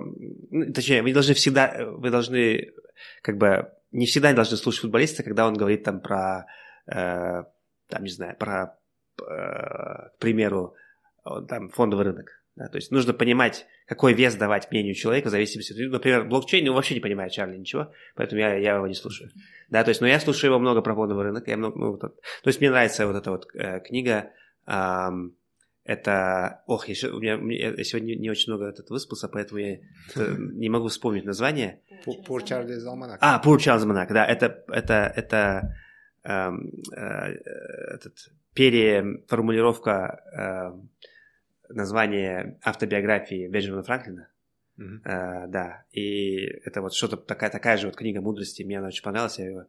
Speaker 3: точнее, вы должны всегда, вы должны как бы не всегда должны слушать футболиста, когда он говорит там про, э, там, не знаю, про, э, к примеру, там, фондовый рынок. Да, то есть нужно понимать, какой вес давать мнению человека в зависимости от... Например, блокчейн, он вообще не понимает Чарли ничего, поэтому я, я его не слушаю. Да, то есть, но я слушаю его много про фондовый рынок. Я много, ну, вот, то есть мне нравится вот эта вот э, книга. Эм, это... Ох, я, у меня, я сегодня не очень много этот выспался, поэтому я не могу вспомнить название.
Speaker 4: Poor Charlie's Almanac.
Speaker 3: А, Poor Charlie's Almanac, да. Это, это, это эм, э, этот, переформулировка э, названия автобиографии Бенджамина Франклина. Mm-hmm. Э, да, и это вот что-то такая, такая же вот книга мудрости, мне она очень понравилась, я ее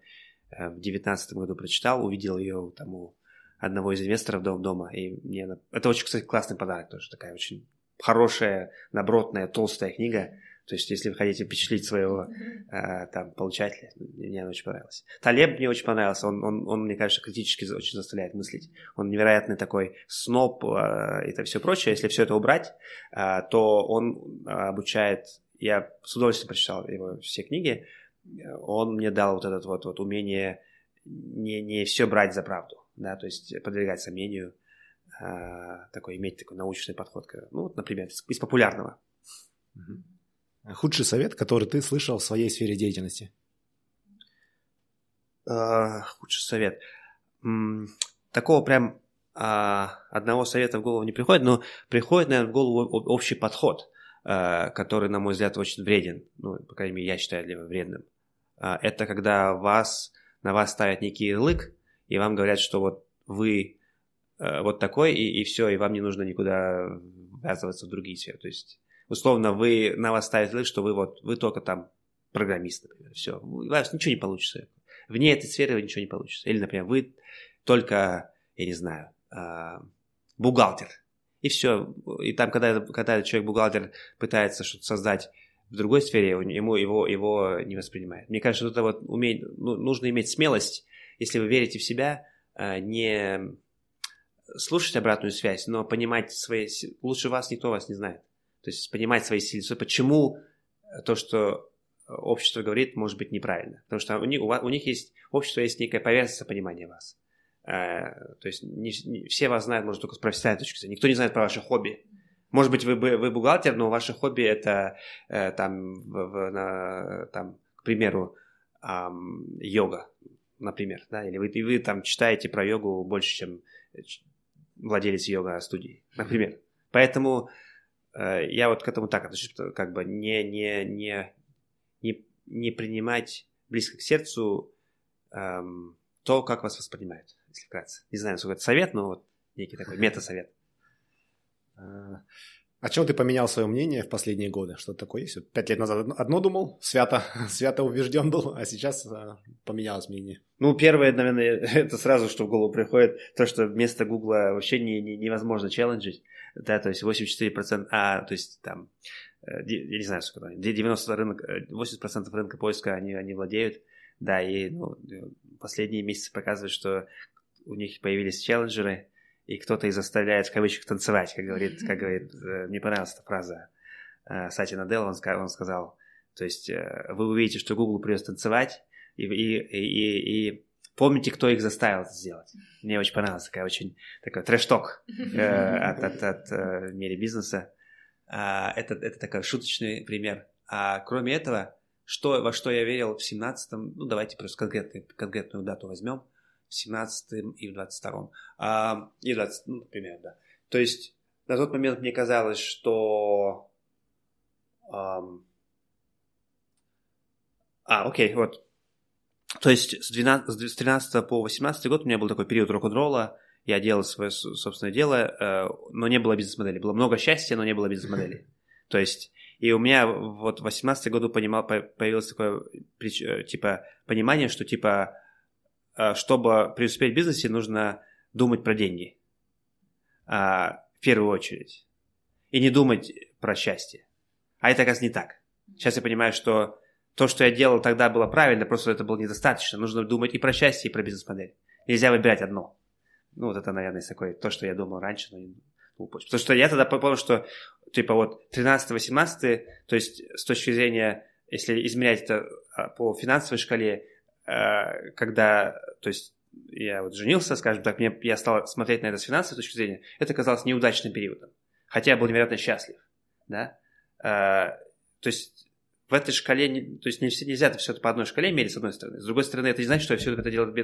Speaker 3: в девятнадцатом году прочитал, увидел ее там у одного из инвесторов дом дома. И мне это очень, кстати, классный подарок тоже. Такая очень хорошая, добротная, толстая книга. То есть, если вы хотите впечатлить своего э, там, получателя, мне она очень понравилась. Талеб мне очень понравился. Он, он, он, мне кажется, критически очень заставляет мыслить. Он невероятный такой сноб э, и это все прочее. Если все это убрать, э, то он обучает... Я с удовольствием прочитал его все книги. Он мне дал вот это вот, вот умение не, не все брать за правду да, то есть подвергать сомнению, э, такой, иметь такой научный подход, ну, вот, например, из, популярного.
Speaker 4: Худший совет, который ты слышал в своей сфере деятельности?
Speaker 3: Э, худший совет. Такого прям одного совета в голову не приходит, но приходит, наверное, в голову общий подход, который, на мой взгляд, очень вреден. Ну, по крайней мере, я считаю для вредным. Э, это когда вас, на вас ставят некий ярлык, и вам говорят, что вот вы э, вот такой, и, и все, и вам не нужно никуда ввязываться в другие сферы. То есть, условно, вы на вас ставят лык, что вы вот, вы только там программист, например, все, у вас ничего не получится. Вне этой сферы ничего не получится. Или, например, вы только, я не знаю, э, бухгалтер. И все. И там, когда, когда человек-бухгалтер пытается что-то создать в другой сфере, ему его, его не воспринимает. Мне кажется, это вот уметь, ну, нужно иметь смелость если вы верите в себя, э, не слушать обратную связь, но понимать свои... Лучше вас никто вас не знает. То есть понимать свои силы. Почему то, что общество говорит, может быть неправильно. Потому что у них, у них есть, общество есть некая поверхность понимания вас. Э, то есть не, не, все вас знают, может, только с профессиональной точки зрения. Никто не знает про ваше хобби. Может быть, вы, вы бухгалтер, но ваше хобби это э, там, в, в, на, там, к примеру, эм, йога, например, да, или вы, и вы там читаете про йогу больше, чем владелец йога-студии, например. Поэтому э, я вот к этому так отношусь, как бы не, не, не, не, не принимать близко к сердцу эм, то, как вас воспринимают если вкратце. Не знаю, сколько это совет, но вот некий такой мета-совет.
Speaker 4: О чем ты поменял свое мнение в последние годы? Что такое есть? Пять лет назад одно думал, свято, свято убежден был, а сейчас а, поменялось мнение.
Speaker 3: Ну, первое, наверное, это сразу, что в голову приходит, то, что вместо Гугла вообще не, не, невозможно челленджить, да, то есть 84%, а, то есть там, э, я не знаю, сколько там, 90 рынок, 80% рынка поиска они, они владеют, да, и ну, последние месяцы показывают, что у них появились челленджеры, и кто-то их заставляет в кавычках танцевать, как говорит, как говорит, э, мне понравилась эта фраза э, Сати Надел, он, он сказал, то есть э, вы увидите, что Google придется танцевать, и, и, и, и помните, кто их заставил это сделать. Мне очень понравилась такая очень такой трэш-ток от, от, от, от мире бизнеса. А, это, это такой шуточный пример. А кроме этого, что, во что я верил в 17-м, ну давайте просто конкретную, конкретную дату возьмем – в 17 и в 22. А, и в 20, ну, например, да. То есть на тот момент мне казалось, что... А, окей, вот. То есть с, 12, с 13 по 18 год у меня был такой период рок-н-ролла, я делал свое собственное дело, э, но не было бизнес-модели. Было много счастья, но не было бизнес-модели. То есть, и у меня вот в 18 году понимал, появилось такое, э, типа, понимание, что, типа, чтобы преуспеть в бизнесе, нужно думать про деньги. А, в первую очередь. И не думать про счастье. А это, оказывается, не так. Сейчас я понимаю, что то, что я делал тогда, было правильно, просто это было недостаточно. Нужно думать и про счастье, и про бизнес-модель. Нельзя выбирать одно. Ну, вот это, наверное, такое, то, что я думал раньше, но позже. Потому что я тогда помню, что, типа, вот 13-18, то есть с точки зрения, если измерять это а, по финансовой шкале, когда, то есть я вот женился, скажем так, мне, я стал смотреть на это с финансовой точки зрения, это казалось неудачным периодом. Хотя я был невероятно счастлив, да. А, то есть в этой шкале, то есть нельзя это все это по одной шкале мерить, с одной стороны. С другой стороны, это не значит, что я все это делал в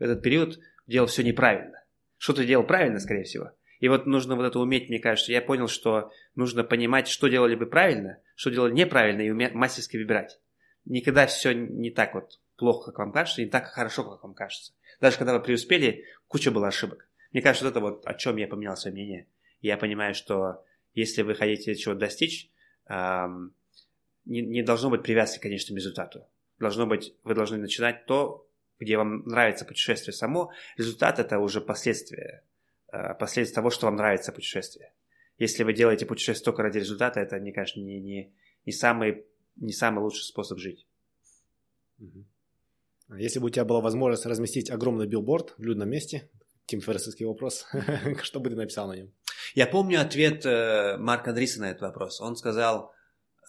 Speaker 3: этот период, делал все неправильно. Что-то делал правильно, скорее всего. И вот нужно вот это уметь, мне кажется. Я понял, что нужно понимать, что делали бы правильно, что делали неправильно, и уметь мастерски выбирать. Никогда все не так вот плохо, как вам кажется, не так хорошо, как вам кажется. Даже когда вы преуспели, куча было ошибок. Мне кажется, вот это вот о чем я поменял свое мнение. я понимаю, что если вы хотите чего-то достичь, эм, не, не должно быть привязки к конечному результату. Должно быть, вы должны начинать то, где вам нравится путешествие само. Результат это уже последствия, э, последствия того, что вам нравится путешествие. Если вы делаете путешествие только ради результата, это, мне кажется, не, не, не, самый, не самый лучший способ жить.
Speaker 4: Mm-hmm. Если бы у тебя была возможность разместить огромный билборд в людном месте, Тим Ферресовский вопрос, что бы ты написал на нем?
Speaker 3: Я помню ответ э, Марка Андриса на этот вопрос. Он сказал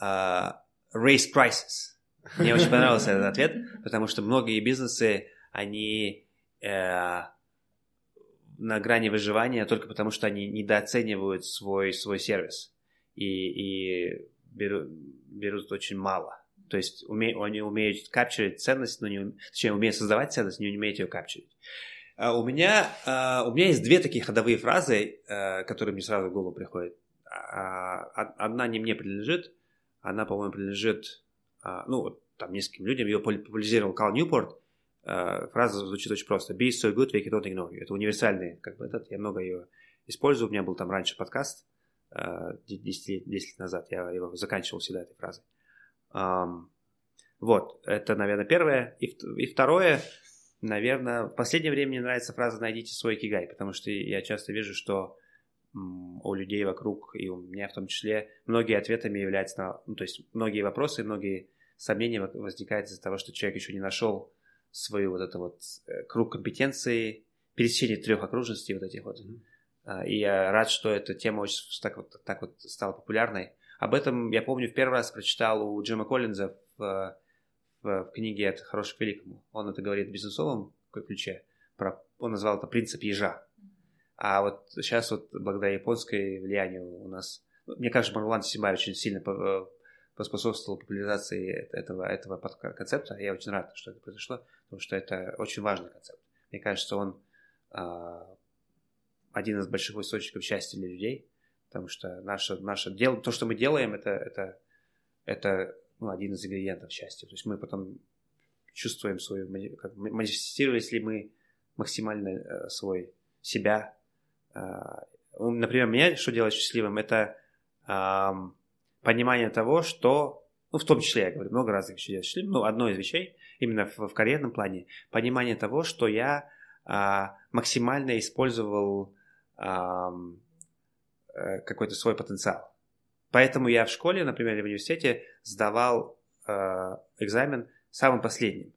Speaker 3: uh, raise prices. Мне очень понравился этот ответ, потому что многие бизнесы, они э, на грани выживания только потому, что они недооценивают свой, свой сервис и, и берут, берут очень мало. То есть уме, они умеют капчурить ценность, но не, точнее, умеют создавать ценность, но не умеют ее капчурить. Uh, у, меня, uh, у меня есть две такие ходовые фразы, uh, которые мне сразу в голову приходят. Одна не мне принадлежит, она, по-моему, принадлежит, ну, там, нескольким людям. Ее популяризировал Кал Ньюпорт. Фраза звучит очень просто. Be so good, we don't ignore you. Это универсальный, как бы, этот, я много ее использую. У меня был там раньше подкаст 10 лет, 10 лет назад. Я его заканчивал всегда этой фразой. Вот, это, наверное, первое. И, и второе, наверное, в последнее время мне нравится фраза «найдите свой кигай», потому что я часто вижу, что у людей вокруг, и у меня в том числе, многие ответами являются, на, ну, то есть многие вопросы, многие сомнения возникают из-за того, что человек еще не нашел свою вот это вот э, круг компетенции, пересечение трех окружностей вот этих вот. Mm-hmm. И я рад, что эта тема очень так вот, так вот стала популярной. Об этом, я помню, в первый раз прочитал у Джима Коллинза в, в, в книге «От хорошего к великому». Он это говорит в бизнесовом ключе. Про, он назвал это «принцип ежа». А вот сейчас вот благодаря японской влиянию у нас... Мне кажется, Марван Сибай очень сильно поспособствовал популяризации этого, этого концепта. Я очень рад, что это произошло, потому что это очень важный концепт. Мне кажется, он а, один из больших источников счастья для людей, потому что наше, наше дело, то, что мы делаем, это, это, это ну, один из ингредиентов счастья. То есть мы потом чувствуем свою, как, манифестировались ли мы максимально э, свой себя. Э, например, меня что делает счастливым, это э, понимание того, что, ну, в том числе, я говорю, много разных вещей делать счастливым, но одно из вещей, именно в, в карьерном плане, понимание того, что я э, максимально использовал э, какой-то свой потенциал. Поэтому я в школе, например, или в университете сдавал э, экзамен самым последним.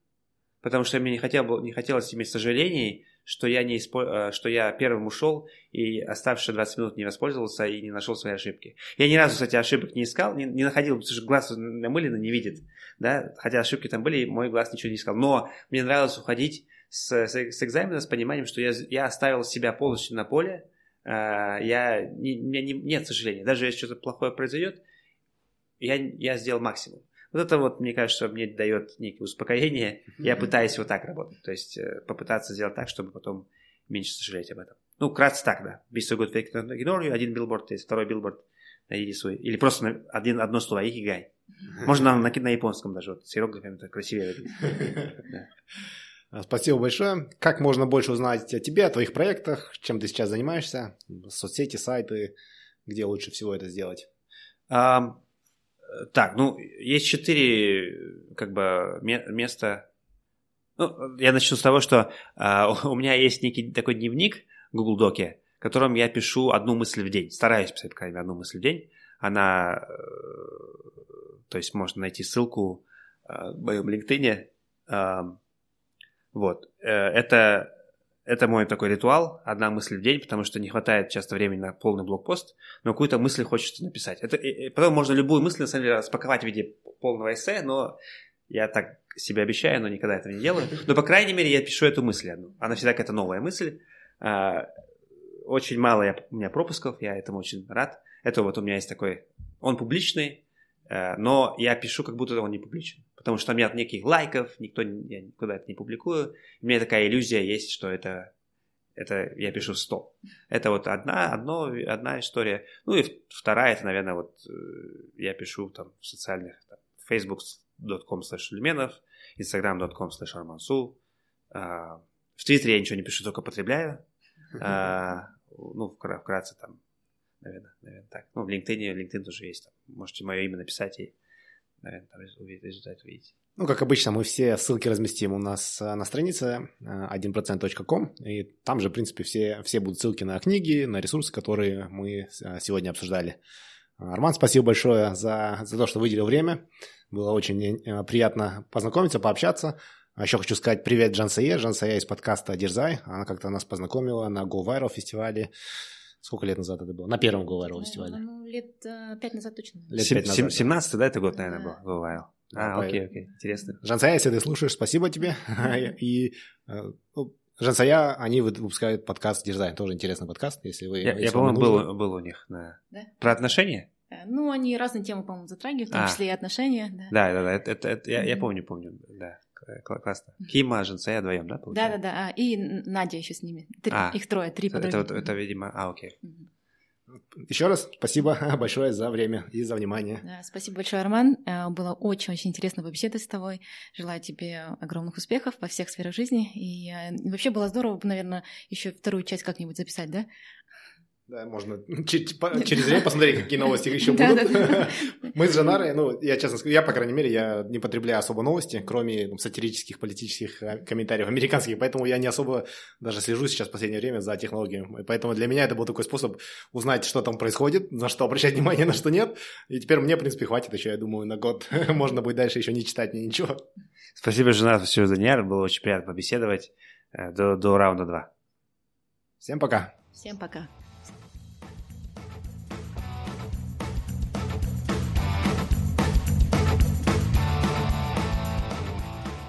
Speaker 3: Потому что мне не, хотел, не хотелось иметь сожалений, что я, не испо... Э, что я первым ушел и оставшиеся 20 минут не воспользовался и не нашел свои ошибки. Я ни разу, кстати, ошибок не искал, не, не находил, потому что глаз намыленно не видит. Да? Хотя ошибки там были, мой глаз ничего не искал. Но мне нравилось уходить с, с, с экзамена с пониманием, что я, я оставил себя полностью на поле, я, не, у меня не, нет сожаления. Даже если что-то плохое произойдет, я, я сделал максимум. Вот это вот, мне кажется, мне дает некое успокоение. Я пытаюсь вот так работать. То есть э, попытаться сделать так, чтобы потом меньше сожалеть об этом. Ну, кратко так, да. Be so good fake ignore you. Один билборд есть, второй билборд найди свой. Или просто один, одно слово, икигай. Можно на, на, на японском даже. Вот, с иероглифами это красивее.
Speaker 4: Да. А, спасибо большое. Как можно больше узнать о тебе, о твоих проектах, чем ты сейчас занимаешься, соцсети, сайты, где лучше всего это сделать?
Speaker 3: А, так, ну, есть четыре как бы места. Ну, я начну с того, что а, у меня есть некий такой дневник в Google Доке, в котором я пишу одну мысль в день. Стараюсь писать, по крайней мере, одну мысль в день. Она, э, то есть можно найти ссылку э, в моем LinkedIn вот. Э, это, это мой такой ритуал, одна мысль в день, потому что не хватает часто времени на полный блокпост, но какую-то мысль хочется написать. Это, и, потом можно любую мысль, на самом деле, распаковать в виде полного эссе, но я так себе обещаю, но никогда этого не делаю. Но, по крайней мере, я пишу эту мысль одну. Она всегда какая-то новая мысль. А, очень мало я, у меня пропусков, я этому очень рад. Это вот у меня есть такой... Он публичный, э, но я пишу, как будто он не публичен потому что там нет никаких лайков, никто, я никуда это не публикую. У меня такая иллюзия есть, что это, это я пишу 100. Это вот одна, одно, одна история. Ну и вторая, это, наверное, вот э, я пишу там в социальных, там, facebook.com slash люменов, instagram.com slash armansу. А, в Твиттере я ничего не пишу, только потребляю. А, ну, вкратце там, наверное, наверное, так. Ну, в LinkedIn, LinkedIn тоже есть. Можете мое имя написать и наверное, там результат увидите.
Speaker 4: Ну, как обычно, мы все ссылки разместим у нас э, на странице 1%.com, э, и там же, в принципе, все, все будут ссылки на книги, на ресурсы, которые мы э, сегодня обсуждали. Арман, спасибо большое за, за то, что выделил время. Было очень приятно познакомиться, пообщаться. А еще хочу сказать привет Джансае. Джансая из подкаста «Дерзай». Она как-то нас познакомила на Go Viral фестивале. Сколько лет назад это было? На первом Go фестивале.
Speaker 2: Ну, лет э, пять назад точно.
Speaker 3: Лет пять назад. 17 да, это год, наверное, был Go Viral. А, окей, окей, интересно.
Speaker 4: Жансая, если ты слушаешь, спасибо тебе. И э, ну, Жансая, они выпускают подкаст Дизайн, тоже интересный подкаст, если вы...
Speaker 3: Я, я по-моему, был, был у них на... Да? Про отношения?
Speaker 2: Ну, они разные темы, по-моему, затрагивают, в том а. числе и отношения. Да,
Speaker 3: да, да, да это, это, это, я, я помню, помню, да. Классно. Кима, Жансая вдвоем, да,
Speaker 2: получается? Да, да, да. И Надя еще с ними. Три, а, их трое, три
Speaker 3: подруги. Это, это, это, видимо... А, окей. Угу.
Speaker 4: Еще раз спасибо большое за время и за внимание.
Speaker 2: Да, спасибо большое, Арман. Э, было очень-очень интересно побеседовать с тобой. Желаю тебе огромных успехов во всех сферах жизни. И э, вообще было здорово, наверное, еще вторую часть как-нибудь записать, да?
Speaker 4: Да, можно через время посмотреть, какие новости еще будут. Мы с Жанарой, ну, я честно скажу, я, по крайней мере, я не потребляю особо новости, кроме сатирических, политических э, комментариев американских, поэтому я не особо даже слежу сейчас в последнее время за технологиями. Поэтому для меня это был такой способ узнать, что там происходит, на что обращать внимание, на что нет. И теперь мне, в принципе, хватит еще, я думаю, на год. Можно будет дальше еще не читать ни ничего.
Speaker 3: Спасибо, Жена, все за дня. Было очень приятно побеседовать. Э, до, до раунда 2.
Speaker 4: Всем пока.
Speaker 2: Всем пока.